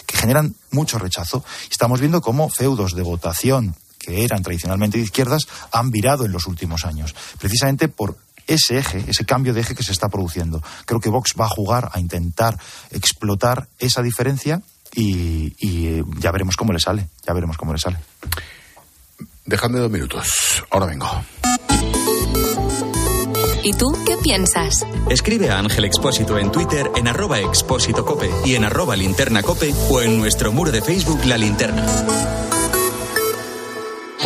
S5: que generan mucho rechazo. Estamos viendo cómo feudos de votación que eran tradicionalmente de izquierdas, han virado en los últimos años, precisamente por ese eje, ese cambio de eje que se está produciendo. Creo que Vox va a jugar a intentar explotar esa diferencia y, ya veremos cómo le sale, ya veremos cómo le sale.
S1: Dejadme dos minutos, ahora vengo.
S3: ¿Y tú qué piensas?
S2: Escribe a Ángel Expósito en Twitter en arroba expósito cope y en arroba linterna cope o en nuestro muro de Facebook La Linterna.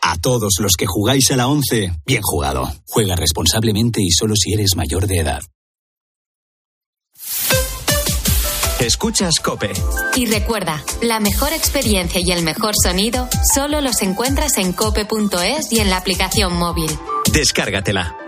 S13: A todos los que jugáis a la 11, bien jugado. Juega responsablemente y solo si eres mayor de edad.
S2: Escuchas Cope.
S3: Y recuerda, la mejor experiencia y el mejor sonido solo los encuentras en cope.es y en la aplicación móvil.
S2: Descárgatela.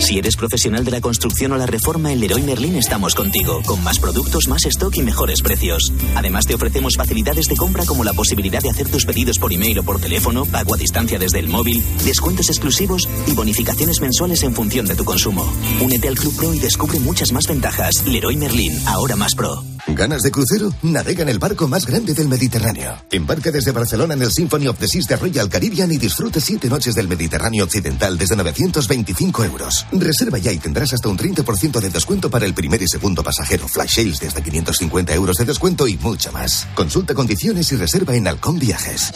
S14: Si eres profesional de la construcción o la reforma, en Leroy Merlin estamos contigo, con más productos, más stock y mejores precios. Además, te ofrecemos facilidades de compra como la posibilidad de hacer tus pedidos por email o por teléfono, pago a distancia desde el móvil, descuentos exclusivos y bonificaciones mensuales en función de tu consumo. Únete al Club Pro y descubre muchas más ventajas. Leroy Merlin, ahora más pro.
S15: ¿Ganas de crucero? Navega en el barco más grande del Mediterráneo. Embarca desde Barcelona en el Symphony of the Seas de Royal Caribbean y disfrute siete noches del Mediterráneo Occidental desde 925 euros. Reserva ya y tendrás hasta un 30% de descuento para el primer y segundo pasajero. Flash sales desde 550 euros de descuento y mucho más. Consulta condiciones y reserva en Halcón Viajes.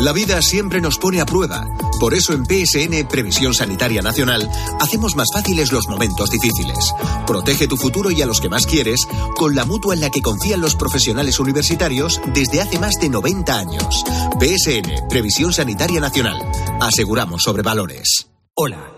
S16: La vida siempre nos pone a prueba. Por eso en PSN Previsión Sanitaria Nacional hacemos más fáciles los momentos difíciles. Protege tu futuro y a los que más quieres con la mutua en la que confían los profesionales universitarios desde hace más de 90 años. PSN Previsión Sanitaria Nacional. Aseguramos sobre valores.
S17: Hola,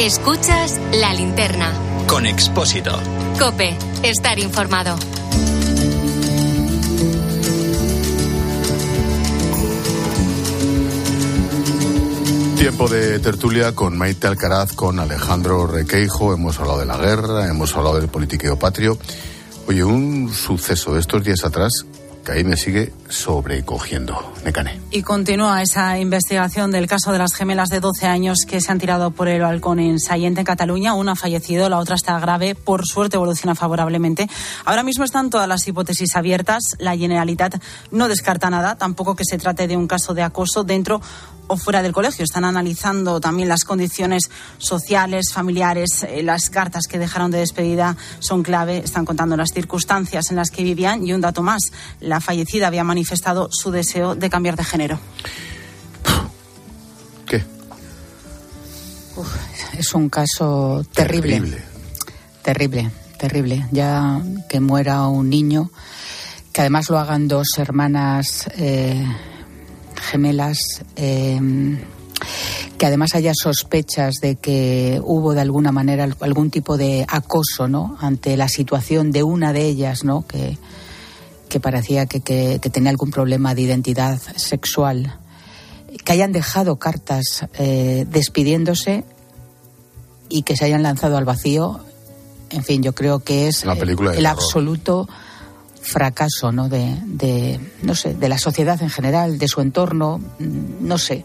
S3: Escuchas la linterna.
S2: Con Expósito.
S3: Cope, estar informado.
S1: Tiempo de tertulia con Maite Alcaraz, con Alejandro Requeijo. Hemos hablado de la guerra, hemos hablado del politiqueo patrio. Oye, un suceso de estos días atrás que ahí me sigue sobrecogiendo. Necane.
S7: Y continúa esa investigación del caso de las gemelas de 12 años que se han tirado por el balcón en Sayente, en Cataluña. Una ha fallecido, la otra está grave. Por suerte evoluciona favorablemente. Ahora mismo están todas las hipótesis abiertas. La Generalitat no descarta nada, tampoco que se trate de un caso de acoso dentro o fuera del colegio. Están analizando también las condiciones sociales, familiares. Eh, las cartas que dejaron de despedida son clave. Están contando las circunstancias en las que vivían. Y un dato más, la fallecida había manifestado su deseo de cambiar de género.
S1: ¿Qué?
S6: Uf, es un caso terrible.
S1: Terrible.
S6: Terrible, terrible. Ya que muera un niño, que además lo hagan dos hermanas eh, gemelas. eh, que además haya sospechas de que hubo de alguna manera algún tipo de acoso, ¿no? Ante la situación de una de ellas, ¿no? Que, que parecía que, que- que tenía algún problema de identidad sexual, que hayan dejado cartas eh, despidiéndose y que se hayan lanzado al vacío. En fin, yo creo que es el
S1: terror.
S6: absoluto fracaso ¿no? de, de, no sé, de la sociedad en general, de su entorno, mm, no sé.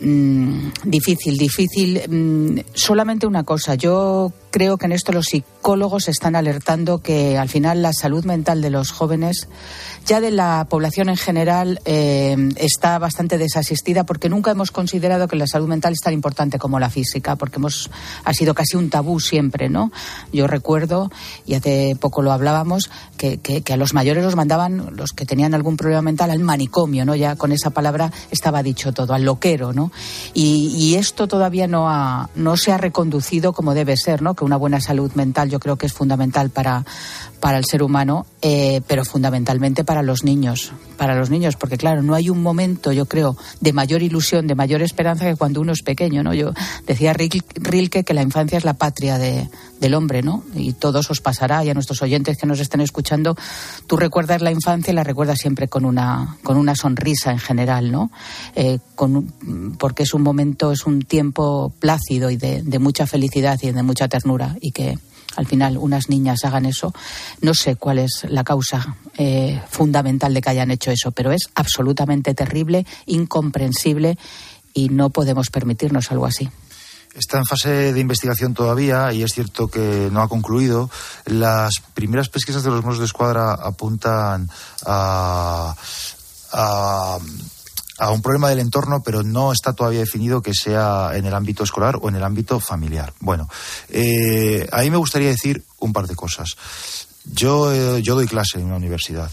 S6: Mm, difícil, difícil. Mm, solamente una cosa, yo creo que en esto los psicólogos están alertando que al final la salud mental de los jóvenes, ya de la población en general, eh, está bastante desasistida porque nunca hemos considerado que la salud mental es tan importante como la física, porque hemos, ha sido casi un tabú siempre, ¿no? Yo recuerdo, y hace poco lo hablábamos, que, que- a los mayores los mandaban, los que tenían algún problema mental, al manicomio, ¿no? Ya con esa palabra estaba dicho todo, al loquero, ¿no? Y, y esto todavía no, ha, no se ha reconducido como debe ser, ¿no? Que una buena salud mental yo creo que es fundamental para, para el ser humano, eh, pero fundamentalmente para los niños, para los niños, porque claro, no hay un momento, yo creo, de mayor ilusión, de mayor esperanza que cuando uno es pequeño, ¿no? Yo decía Ril- Rilke que la infancia es la patria de, del hombre, ¿no? Y todos os pasará, y a nuestros oyentes que nos estén escuchando, tú recuerdas la infancia y la recuerdas siempre con una, con una sonrisa en general, ¿no? Eh, con, porque es un momento, es un tiempo plácido y de, de mucha felicidad y de mucha ternura, y que al final unas niñas hagan eso. No sé cuál es la causa eh, fundamental de que hayan hecho eso, pero es absolutamente terrible, incomprensible y no podemos permitirnos algo así.
S5: Está en fase de investigación todavía y es cierto que no ha concluido. Las primeras pesquisas de los Mossos de Escuadra apuntan a, a a un problema del entorno, pero no está todavía definido que sea en el ámbito escolar o en el ámbito familiar. Bueno, eh, a mí me gustaría decir un par de cosas. Yo, eh, yo doy clase en una universidad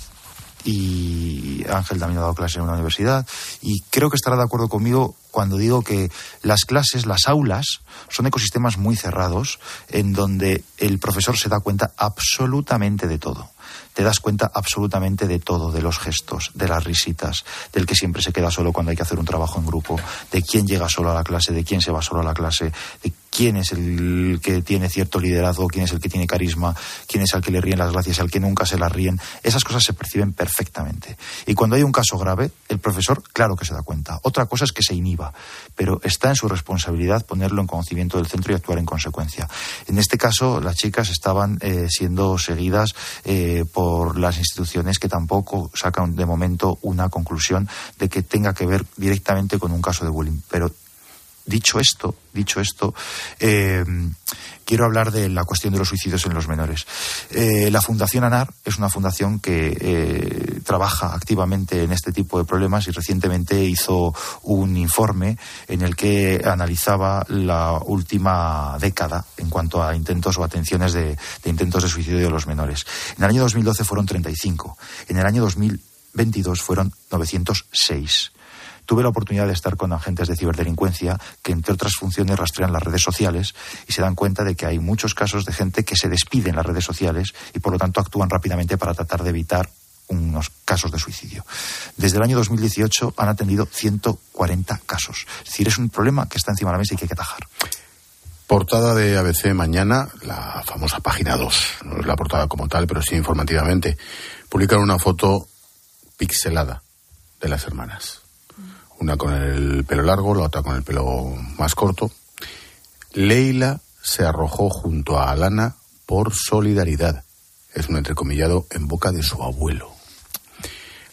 S5: y Ángel también ha dado clase en una universidad y creo que estará de acuerdo conmigo cuando digo que las clases, las aulas, son ecosistemas muy cerrados en donde el profesor se da cuenta absolutamente de todo te das cuenta absolutamente de todo, de los gestos, de las risitas, del que siempre se queda solo cuando hay que hacer un trabajo en grupo, de quién llega solo a la clase, de quién se va solo a la clase, de quién es el que tiene cierto liderazgo, quién es el que tiene carisma, quién es el que le ríen las gracias, al que nunca se las ríen. Esas cosas se perciben perfectamente. Y cuando hay un caso grave, el profesor, claro que se da cuenta. Otra cosa es que se inhiba, pero está en su responsabilidad ponerlo en conocimiento del centro y actuar en consecuencia. En este caso, las chicas estaban eh, siendo seguidas eh, por las instituciones que tampoco sacan de momento una conclusión de que tenga que ver directamente con un caso de bullying. Pero dicho esto, dicho esto, eh, quiero hablar de la cuestión de los suicidios en los menores. Eh, la Fundación ANAR es una fundación que eh, trabaja activamente en este tipo de problemas y recientemente hizo un informe en el que analizaba la última década en cuanto a intentos o atenciones de, de intentos de suicidio de los menores. En el año 2012 fueron 35. En el año 2022 fueron 906 tuve la oportunidad de estar con agentes de ciberdelincuencia que, entre otras funciones, rastrean las redes sociales y se dan cuenta de que hay muchos casos de gente que se despide en las redes sociales y, por lo tanto, actúan rápidamente para tratar de evitar unos casos de suicidio. Desde el año 2018 han atendido 140 casos. Es decir, es un problema que está encima de la mesa y que hay que atajar.
S1: Portada de ABC mañana, la famosa página 2. No es la portada como tal, pero sí informativamente. Publican una foto pixelada de las hermanas una con el pelo largo, la otra con el pelo más corto. Leila se arrojó junto a Alana por solidaridad. Es un entrecomillado en boca de su abuelo.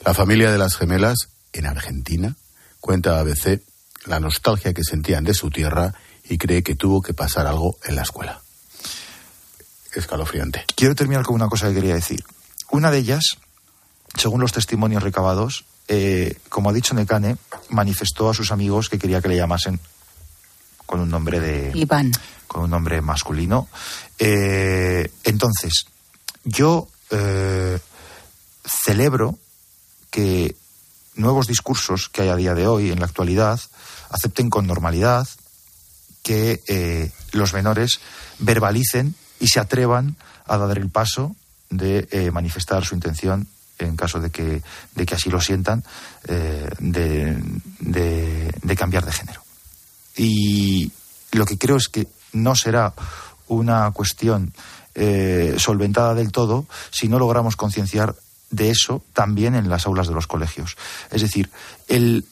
S1: La familia de las gemelas, en Argentina, cuenta a ABC la nostalgia que sentían de su tierra y cree que tuvo que pasar algo en la escuela. Escalofriante.
S5: Quiero terminar con una cosa que quería decir. Una de ellas, según los testimonios recabados, eh, como ha dicho Necane, manifestó a sus amigos que quería que le llamasen con un nombre de.
S6: Iván.
S5: Con un nombre masculino. Eh, entonces, yo eh, celebro que nuevos discursos que hay a día de hoy, en la actualidad, acepten con normalidad que los menores verbalicen y se atrevan a dar el paso de manifestar su intención en caso de que, de que así lo sientan, eh, de, cambiar de género. Y lo que creo es que no será una cuestión eh, solventada del todo si no logramos concienciar de eso también en las aulas de los colegios. Es decir, el,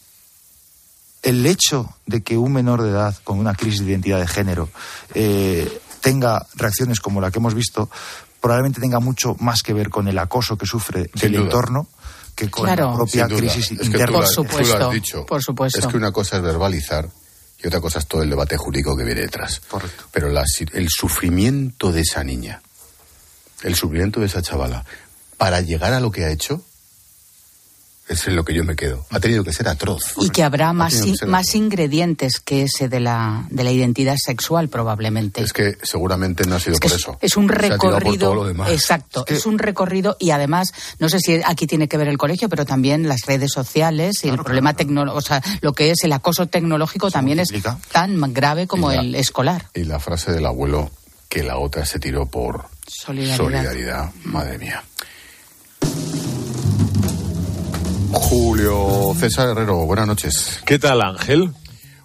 S5: el hecho de que un menor de edad con una crisis de identidad de género eh, tenga reacciones como la que hemos visto, probablemente tenga mucho más que ver con el acoso que sufre del entorno que con la propia crisis interna.
S6: por supuesto, por supuesto.
S1: Es que una cosa es verbalizar y otra cosa es todo el debate jurídico que viene detrás.
S5: Correcto.
S1: Pero el sufrimiento de esa niña, el sufrimiento de esa chavala, para llegar a lo que ha hecho, es en lo que yo me quedo. Ha tenido que ser atroz.
S6: Y que habrá más, más ingredientes que ese de la, de la identidad sexual, probablemente.
S1: Es que seguramente no ha sido por eso.
S6: Es un recorrido. Exacto, es, un recorrido y además, no sé si aquí tiene que ver el colegio, pero también las redes sociales y el problema tecnológico, o sea, lo que es el acoso tecnológico también es tan grave como el escolar.
S1: Y la frase del abuelo que la otra se tiró por solidaridad madre mía. Julio César Herrero, buenas noches.
S18: ¿Qué tal, Ángel?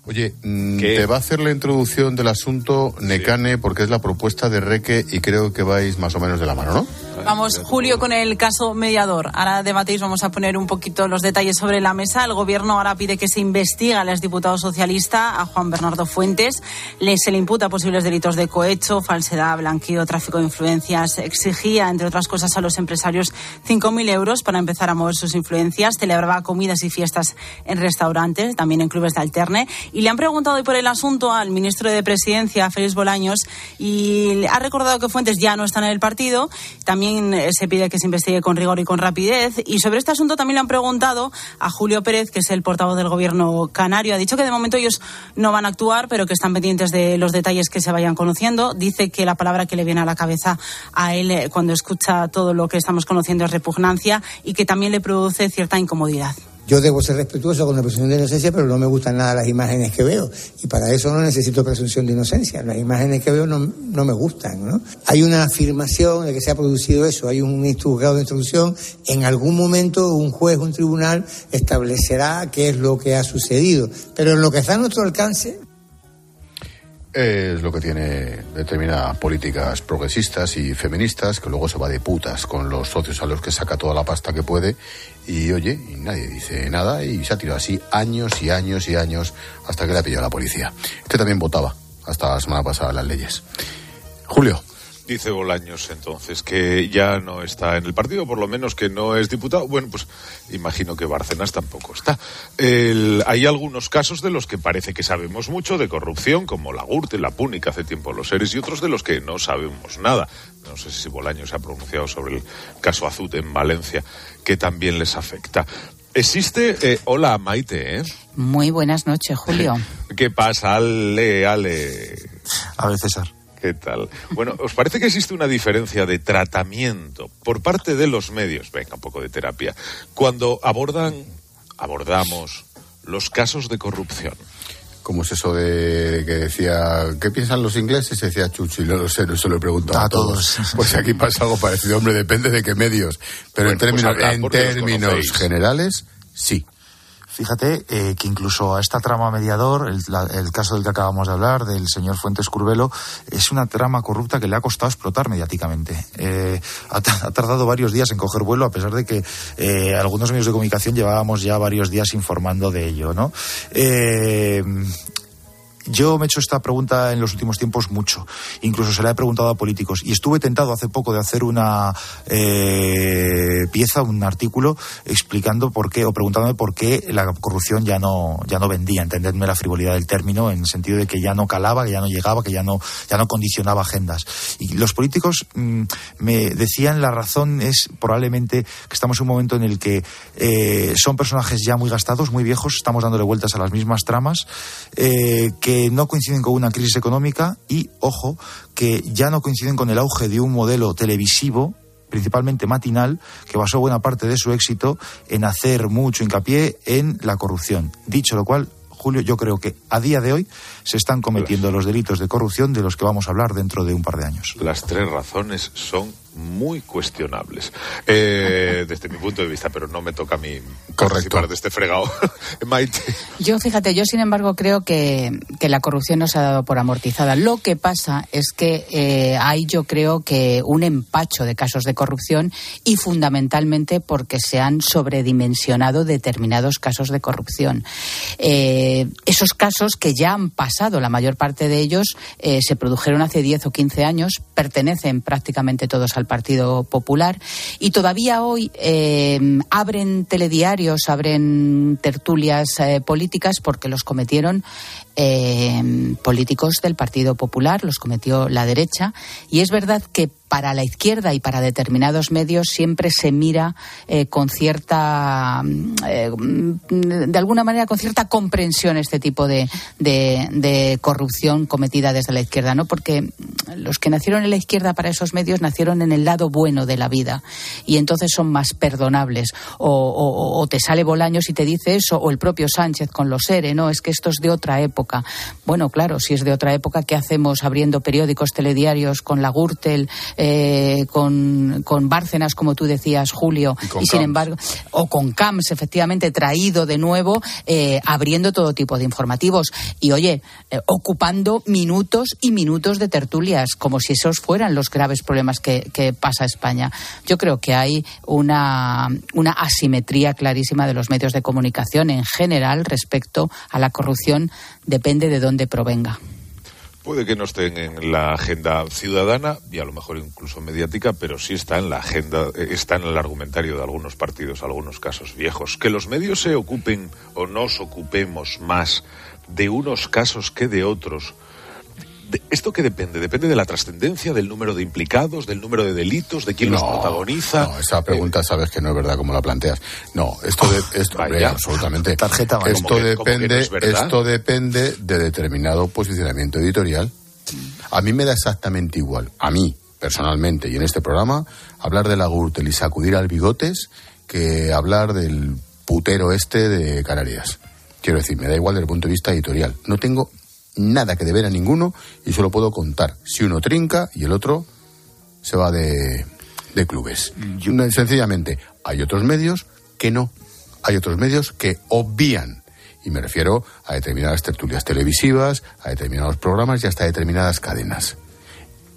S1: Oye, mm, te va a hacer la introducción del asunto Necane porque es la propuesta de Reque y creo que vais más o menos de la mano, ¿no?
S7: Vamos, Julio, con el caso mediador. Ahora debatéis, vamos a poner un poquito los detalles sobre la mesa. El gobierno ahora pide que se investigue al exdiputado socialista, a Juan Bernardo Fuentes. Le, se le imputa posibles delitos de cohecho, falsedad, blanqueo, tráfico de influencias. Exigía, entre otras cosas, a los empresarios 5.000 euros para empezar a mover sus influencias. Celebraba comidas y fiestas en restaurantes, también en clubes de alterne y le han preguntado hoy por el asunto al ministro de Presidencia, Félix Bolaños, y ha recordado que Fuentes ya no está en el partido. También eh, se pide que se investigue con rigor y con rapidez. Y sobre este asunto también le han preguntado a Julio Pérez, que es el portavoz del gobierno canario. Ha dicho que de momento ellos no van a actuar, pero que están pendientes de los detalles que se vayan conociendo. Dice que la palabra que le viene a la cabeza a él eh, cuando escucha todo lo que estamos conociendo es repugnancia y que también le produce cierta incomodidad.
S18: Yo debo ser respetuoso con la presunción de inocencia, pero no me gustan nada las imágenes que veo. Y para eso no necesito presunción de inocencia. Las imágenes que veo no, no me gustan. ¿no? Hay una afirmación de que se ha producido eso. Hay un juzgado de instrucción. En algún momento un juez, un tribunal establecerá qué es lo que ha sucedido. Pero en lo que está a nuestro alcance,
S1: es lo que tiene determinadas políticas progresistas y feministas, que luego se va de putas con los socios a los que saca toda la pasta que puede y oye, y nadie dice nada y se ha tirado así años y años y años hasta que le ha pillado la policía. Este también votaba hasta la semana pasada las leyes. Julio.
S19: Dice Bolaños entonces que ya no está en el partido, por lo menos que no es diputado. Bueno, pues imagino que Bárcenas tampoco está. hay algunos casos de los que parece que sabemos mucho de corrupción, como la GURTE, la Púnica hace tiempo los seres, y otros de los que no sabemos nada. No sé si Bolaños se ha pronunciado sobre el caso Azut en Valencia, que también les afecta. Existe. Eh, hola, Maite, ¿eh?
S6: Muy buenas noches, Julio.
S19: ¿Qué pasa? Ale, ale.
S5: A ver, César.
S19: ¿Qué tal? Bueno, ¿os parece que existe una diferencia de tratamiento por parte de los medios, venga, un poco de terapia, cuando abordan, abordamos los casos de corrupción?
S1: ¿Cómo es eso de que decía, ¿qué piensan los ingleses? Decía Chucho, y no lo sé, no se lo he preguntado a, todos. Pues aquí pasa algo parecido, hombre, depende de qué medios. Pero en pues términos, en términos generales, sí.
S5: Fíjate eh, que incluso a esta trama mediador, el, caso del que acabamos de hablar, del señor Fuentes Curvelo, es una trama corrupta que le ha costado explotar mediáticamente. Eh, ha, tardado varios días en coger vuelo, a pesar de que eh, algunos medios de comunicación llevábamos ya varios días informando de ello, ¿no? Yo me he hecho esta pregunta en los últimos tiempos mucho. Incluso se la he preguntado a políticos. Y estuve tentado hace poco de hacer una eh, pieza, un artículo, explicando por qué, o preguntándome por qué la corrupción ya no, ya no vendía, entendedme la frivolidad del término, en el sentido de que ya no calaba, que ya no llegaba, que ya no, ya no condicionaba agendas. Y los políticos mm, me decían la razón es probablemente que estamos en un momento en el que eh, son personajes ya muy gastados, muy viejos, estamos dándole vueltas a las mismas tramas, eh, que no coinciden con una crisis económica y, ojo, que ya no coinciden con el auge de un modelo televisivo principalmente matinal, que basó buena parte de su éxito en hacer mucho hincapié en la corrupción. Dicho lo cual, Julio, yo creo que a día de hoy se están cometiendo los delitos de corrupción de los que vamos a hablar dentro de un par de años.
S19: Las tres razones son muy cuestionables eh, desde mi punto de vista, pero no me toca a mí participar de este fregado. Maite.
S6: Yo, fíjate, yo sin embargo creo que, la corrupción no se ha dado por amortizada. Lo que pasa es que eh, hay yo creo que un empacho de casos de corrupción y fundamentalmente porque se han sobredimensionado determinados casos de corrupción. Eh, esos casos que ya han pasado, la mayor parte de ellos se produjeron hace 10 o 15 años, pertenecen prácticamente todos al Partido Popular. Y todavía hoy eh, abren telediarios, abren tertulias eh, políticas porque los cometieron eh, políticos del Partido Popular, los cometió la derecha. Y es verdad que para la izquierda y para determinados medios siempre se mira eh, con cierta, eh, de alguna manera, con cierta comprensión este tipo de, corrupción cometida desde la izquierda, ¿no? Porque los que nacieron en la izquierda para esos medios nacieron en el lado bueno de la vida y entonces son más perdonables. O, te sale Bolaños y te dice eso, o el propio Sánchez con los ERE, ¿no? Es que esto es de otra época. Bueno, claro, si es de otra época, ¿qué hacemos abriendo periódicos, telediarios con la Gürtel, con, con Bárcenas, como tú decías, Julio, y, sin embargo, o con CAMS, efectivamente, traído de nuevo, eh, abriendo todo tipo de informativos. Y oye, eh, ocupando minutos y minutos de tertulias, como si esos fueran los graves problemas que, que pasa España. Yo creo que hay una, una asimetría clarísima de los medios de comunicación en general respecto a la corrupción, depende de dónde provenga.
S19: Puede que no estén en la agenda ciudadana y a lo mejor incluso mediática, pero sí está en la agenda, eh, está en el argumentario de algunos partidos, algunos casos viejos. Que los medios se ocupen o nos ocupemos más de unos casos que de otros ¿Esto qué depende? ¿Depende de la trascendencia, del número de implicados, del número de delitos, de quién los protagoniza?
S1: No, esa pregunta sabes que no es verdad como la planteas. No, esto, de, esto absolutamente.
S8: Tarjeta
S1: esto depende, esto depende de determinado posicionamiento editorial. A mí me da exactamente igual, a mí personalmente y en este programa, hablar de la Gürtel y sacudir al bigotes que hablar del putero este de Canarias. Quiero decir, me da igual desde el punto de vista editorial. No tengo nada que deber a ninguno y solo puedo contar si uno trinca y el otro se va de, de clubes. Sencillamente, hay otros medios que no. Hay otros medios que obvían. Y me refiero a determinadas tertulias televisivas, a determinados programas y hasta determinadas cadenas.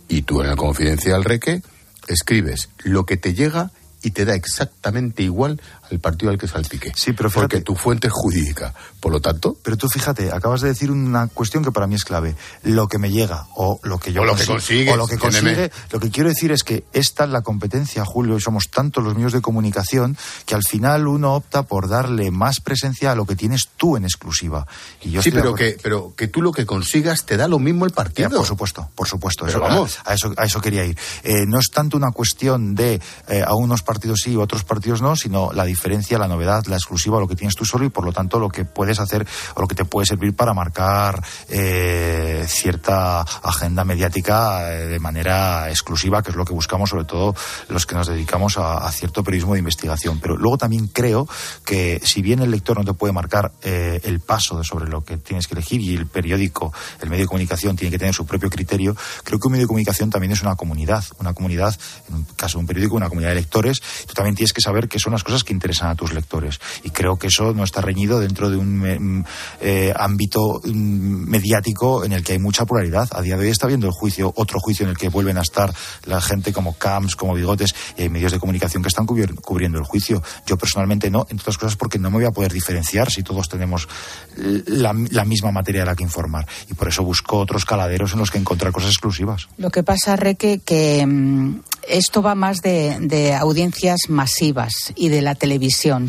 S1: Y tú en el Confidencial Reque escribes lo que te llega y te da exactamente igual al partido al que salpique.
S5: Sí, pero
S1: Porque tu fuente es jurídica. Por lo tanto.
S5: Pero tú fíjate, acabas de decir una cuestión que para mí es clave. Lo que me llega o lo que yo
S1: o lo que consigue.
S5: O lo que consigue. Lo que quiero decir es que esta es la competencia, Julio, y somos tantos los medios de comunicación que al final uno opta por darle más presencia a lo que tienes tú en exclusiva.
S1: Y yo sí, pero que, pero que tú lo que consigas te da lo mismo el partido.
S5: por supuesto, por supuesto. eso, vamos. A, eso, a eso quería ir. Eh, no es tanto una cuestión de eh, a unos partidos sí, a otros partidos no, sino la diferencia, la novedad, la exclusiva, lo que tienes tú solo y por lo tanto lo que puedes hacer o lo que te puede servir para marcar eh, cierta agenda mediática eh, de manera exclusiva, que es lo que buscamos sobre todo los que nos dedicamos a, cierto periodismo de investigación. Pero luego también creo que si bien el lector no te puede marcar eh, el paso sobre lo que tienes que elegir y el periódico, el medio de comunicación tiene que tener su propio criterio, creo que un medio de comunicación también es una comunidad, una comunidad, en un caso de un periódico, una comunidad de lectores también tienes que saber qué son las cosas que interesan a tus lectores. Y creo que eso no está reñido dentro de un mm, eh, ámbito mm, mediático en el que hay mucha pluralidad. A día de hoy está viendo el juicio, otro juicio en el que vuelven a estar la gente como Camps, como Bigotes, y hay medios de comunicación que están cubriendo el juicio. Yo personalmente no, entre otras cosas porque no me voy a poder diferenciar si todos tenemos la, misma materia de la que informar. Y por eso busco otros caladeros en los que encontrar cosas exclusivas.
S6: Lo que pasa, Reque, que mm, esto va más de, de audiencias masivas y de la televisión,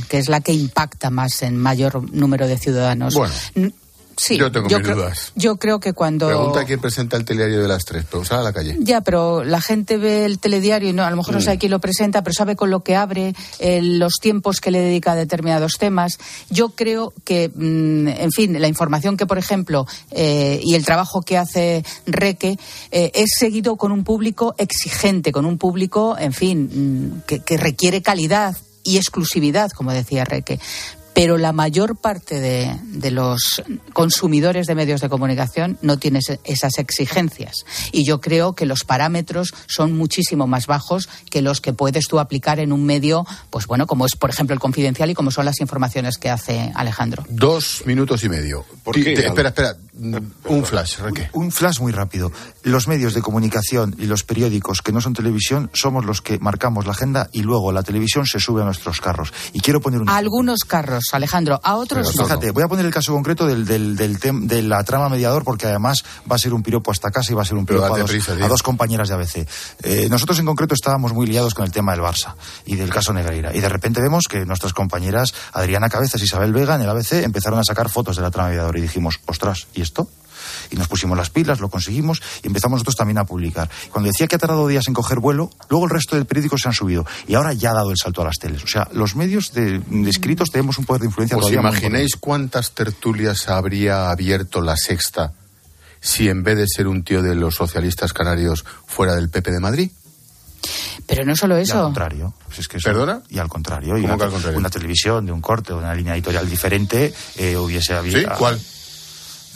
S6: que es la que impacta más en mayor número de ciudadanos.
S1: Bueno. Sí, yo tengo mis dudas.
S6: Yo creo que cuando.
S1: Pregunta quién presenta el telediario de las tres, pero sale a la calle.
S6: Ya, pero la gente ve el telediario y no, a lo mejor no sabe mm. quién lo presenta, pero sabe con lo que abre, eh, los tiempos que le dedica a determinados temas. Yo creo que, mm, en fin, la información que, por ejemplo, eh, y el trabajo que hace Reque eh, es seguido con un público exigente, con un público, en fin, mm, que, que requiere calidad y exclusividad, como decía Reque pero la mayor parte de, los consumidores de medios de comunicación no tiene esas exigencias. Y yo creo que los parámetros son muchísimo más bajos que los que puedes tú aplicar en un medio, pues bueno, como es, por ejemplo, el confidencial y como son las informaciones que hace Alejandro.
S1: Dos minutos y medio. espera, espera. Un flash,
S5: Un flash muy rápido. Los medios de comunicación y los periódicos que no son televisión somos los que marcamos la agenda y luego la televisión se sube a nuestros carros. Y quiero poner un.
S6: algunos carros, Alejandro, a otros
S5: Fíjate, voy a poner el caso concreto del, del, de la trama mediador porque además va a ser un piropo hasta casa y va a ser un piropo a dos, compañeras de ABC. Eh, nosotros en concreto estábamos muy liados con el tema del Barça y del caso Negreira. Y de repente vemos que nuestras compañeras Adriana Cabezas y Isabel Vega en el ABC empezaron a sacar fotos de la trama mediador y dijimos, ostras, ¿y esto? y nos pusimos las pilas, lo conseguimos y empezamos nosotros también a publicar. Cuando decía que ha tardado días en coger vuelo, luego el resto del periódico se han subido y ahora ya ha dado el salto a las teles. O sea, los medios de, escritos tenemos un poder de influencia.
S1: ¿Os imagináis cuántas tertulias habría abierto la sexta si en vez de ser un tío de los socialistas canarios fuera del PP de Madrid?
S6: Pero no solo eso.
S5: Y al contrario. Pues es que
S1: ¿Perdona?
S5: Y al contrario. Y una, televisión de un corte o una línea editorial diferente eh, hubiese habido.
S1: ¿Sí? ¿Cuál?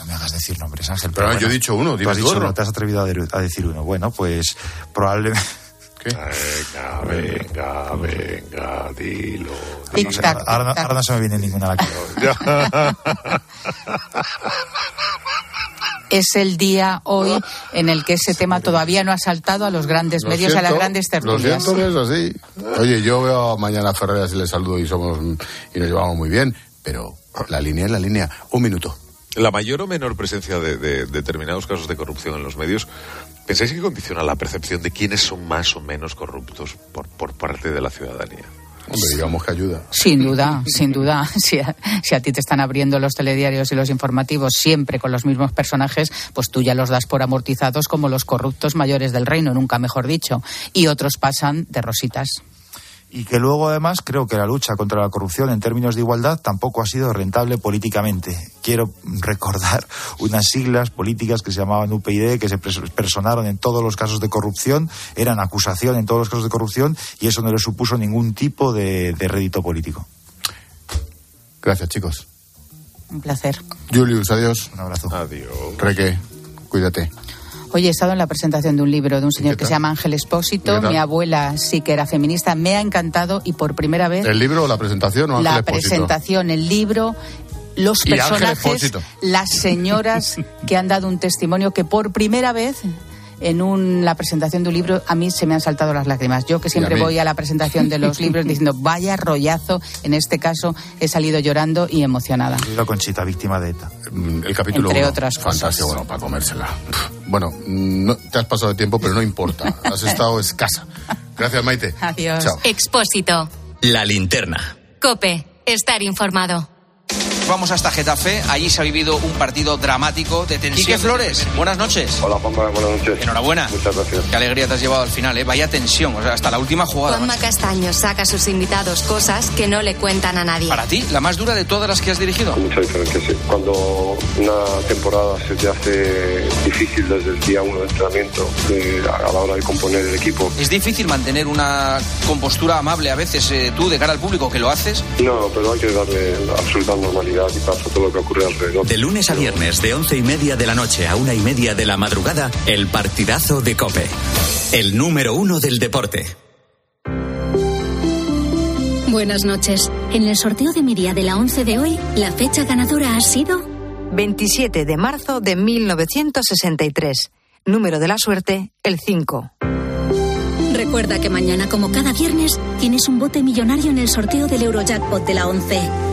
S5: No me hagas decir nombres, Ángel.
S1: Pero yo he dicho uno,
S5: tú has dicho uno, te has atrevido a, de- a decir uno. Bueno, pues probablemente...
S19: Venga, venga, venga, dilo.
S5: No sé, ahora, no- ahora no se me viene ninguna a la.
S6: Es el día hoy en el que ese tema todavía no ha saltado a los grandes
S1: Lo
S6: medios, a las
S1: siento,
S6: grandes
S1: Lo
S6: tertulias.
S1: siento, es así. Oye, yo veo a mañana a Ferreras y le saludo y somos y nos llevamos muy bien, pero la línea es la línea. Un minuto.
S19: La mayor o menor presencia de, de determinados casos de corrupción en los medios, ¿pensáis que condiciona la percepción de quiénes son más o menos corruptos por, por parte de la ciudadanía?
S1: Hombre, digamos que ayuda.
S6: Sin duda, sin duda. Si a, si a ti te están abriendo los telediarios y los informativos siempre con los mismos personajes, pues tú ya los das por amortizados como los corruptos mayores del reino, nunca mejor dicho. Y otros pasan de rositas.
S5: Y que luego además creo que la lucha contra la corrupción en términos de igualdad tampoco ha sido rentable políticamente. Quiero recordar unas siglas políticas que se llamaban UPyD, que se personaron en todos los casos de corrupción, eran acusación en todos los casos de corrupción y eso no le supuso ningún tipo de, de rédito político.
S1: Gracias, chicos.
S6: Un placer.
S1: Julius, adiós.
S5: Un abrazo.
S19: Adiós.
S1: Reque, cuídate.
S6: Hoy he estado en la presentación de un libro de un señor que se llama Ángel
S1: ¿Qué
S6: Espósito. Mi abuela sí que era feminista. Me ha encantado y por primera vez
S1: ¿El libro o la presentación o Ángel
S6: la presentación, el libro, los personajes, las señoras que han dado un testimonio que por primera vez en un- la presentación de un libro a mí se me han saltado las lágrimas. Yo que siempre voy a la presentación de los libros diciendo vaya rollazo, en este caso he salido llorando y emocionada.
S5: La Conchita, víctima de ETA.
S1: Mm, El capítulo
S6: Entre
S1: uno,
S6: otras cosas.
S1: Fantástico, bueno, para comérsela. Bueno, no, te has pasado de tiempo, pero no importa. Has estado escasa. Gracias, Maite.
S6: Adiós.
S1: Chao.
S3: Expósito.
S2: La linterna.
S3: Cope. Estar informado.
S20: Vamos hasta Getafe, allí se ha vivido un partido dramático de tensión. Quique Flores, buenas noches.
S21: Hola Juanma, buenas noches.
S20: Enhorabuena.
S21: Muchas gracias.
S20: Qué alegría te has llevado al final, ¿eh? Vaya tensión, o sea, hasta la última jugada.
S3: Juanma Castaño saca a sus invitados cosas que no le cuentan a nadie.
S20: Para ti, la más dura de todas las que has dirigido.
S21: Mucha diferencia, sí. Cuando una temporada se te hace difícil desde el día uno de entrenamiento, de- a la hora de componer el equipo,
S20: Es difícil mantener una compostura amable a veces eh, tú de cara al público que lo haces.
S21: no, pero hay que darle absoluta normalidad y pasa todo lo que ocurre alrededor.
S2: De lunes a viernes, de once y media de la noche a una y media de la madrugada, el partidazo de Cope. El número uno del deporte.
S22: Buenas noches. En el sorteo de mi día de la 11 de hoy, la fecha ganadora ha sido
S23: 27 de marzo de 1963. Número de la suerte, el 5.
S22: Recuerda que mañana, como cada viernes, tienes un bote millonario en el sorteo del Eurojackpot de la 11.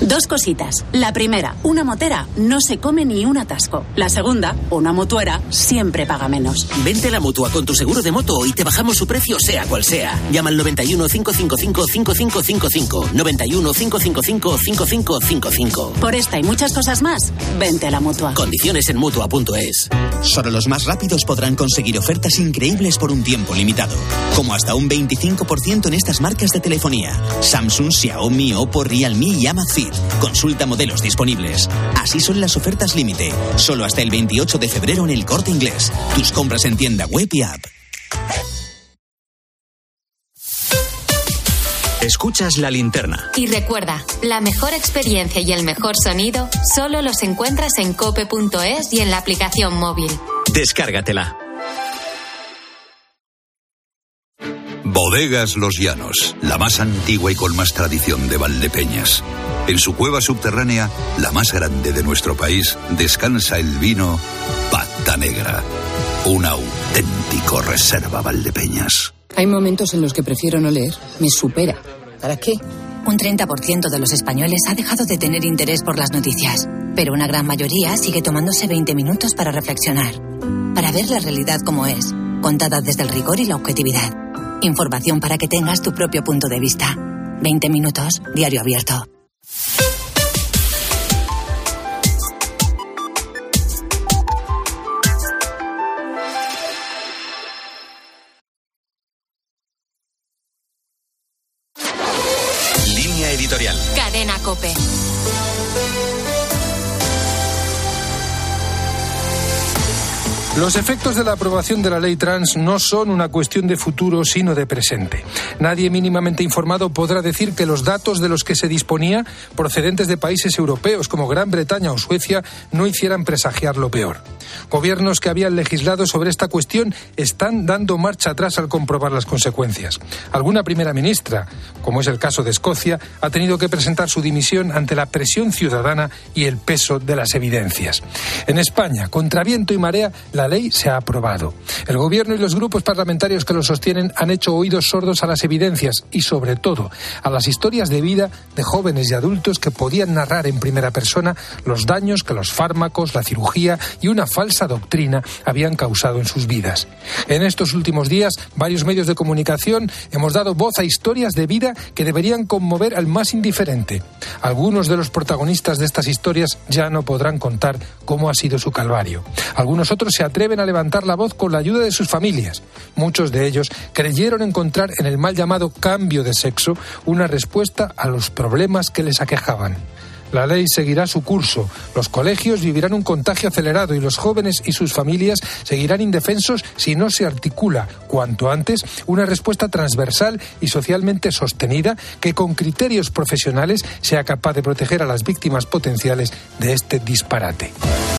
S24: Dos cositas. La primera, una motera no se come ni un atasco. La segunda, una mutuera siempre paga menos.
S25: Vente a la mutua con tu seguro de moto y te bajamos su precio sea cual sea. Llama al 91 555 5555. 91 555 5555.
S24: Por esta y muchas cosas más, vente a la mutua.
S25: Condiciones en mutua.es.
S26: Solo los más rápidos podrán conseguir ofertas increíbles por un tiempo limitado, como hasta un 25% en estas marcas de telefonía: Samsung, Xiaomi, Oppo, Realme y Amazfit. Consulta modelos disponibles. Así son las ofertas límite, solo hasta el 28 de febrero en el Corte Inglés. Tus compras en tienda web y app.
S2: Escuchas la linterna.
S3: Y recuerda, la mejor experiencia y el mejor sonido solo los encuentras en cope.es y en la aplicación móvil.
S2: Descárgatela.
S27: Bodegas Los Llanos, la más antigua y con más tradición de Valdepeñas. En su cueva subterránea, la más grande de nuestro país, descansa el vino Pata Negra, un auténtico reserva Valdepeñas.
S28: Hay momentos en los que prefiero no leer. Me supera. ¿Para qué?
S29: Un 30% de los españoles ha dejado de tener interés por las noticias, pero una gran mayoría sigue tomándose 20 minutos para reflexionar, para ver la realidad como es, contada desde el rigor y la objetividad. Información para que tengas tu propio punto de vista. 20 minutos, diario abierto.
S2: Línea editorial.
S3: Cadena Cope.
S30: Los efectos de la aprobación de la ley trans no son una cuestión de futuro, sino de presente. Nadie mínimamente informado podrá decir que los datos de los que se disponía, procedentes de países europeos como Gran Bretaña o Suecia, no hicieran presagiar lo peor. Gobiernos que habían legislado sobre esta cuestión están dando marcha atrás al comprobar las consecuencias. Alguna primera ministra, como es el caso de Escocia, ha tenido que presentar su dimisión ante la presión ciudadana y el peso de las evidencias. En España, contra viento y marea, la ley se ha aprobado. El Gobierno y los grupos parlamentarios que lo sostienen han hecho oídos sordos a las evidencias y, sobre todo, a las historias de vida de jóvenes y adultos que podían narrar en primera persona los daños que los fármacos, la cirugía y una falsa doctrina habían causado en sus vidas. En estos últimos días, varios medios de comunicación hemos dado voz a historias de vida que deberían conmover al más indiferente. Algunos de los protagonistas de estas historias ya no podrán contar cómo ha sido su calvario. Algunos otros se atreven a levantar la voz con la ayuda de sus familias. Muchos de ellos creyeron encontrar en el mal llamado cambio de sexo una respuesta a los problemas que les aquejaban. La ley seguirá su curso, los colegios vivirán un contagio acelerado y los jóvenes y sus familias seguirán indefensos si no se articula cuanto antes una respuesta transversal y socialmente sostenida que con criterios profesionales sea capaz de proteger a las víctimas potenciales de este disparate.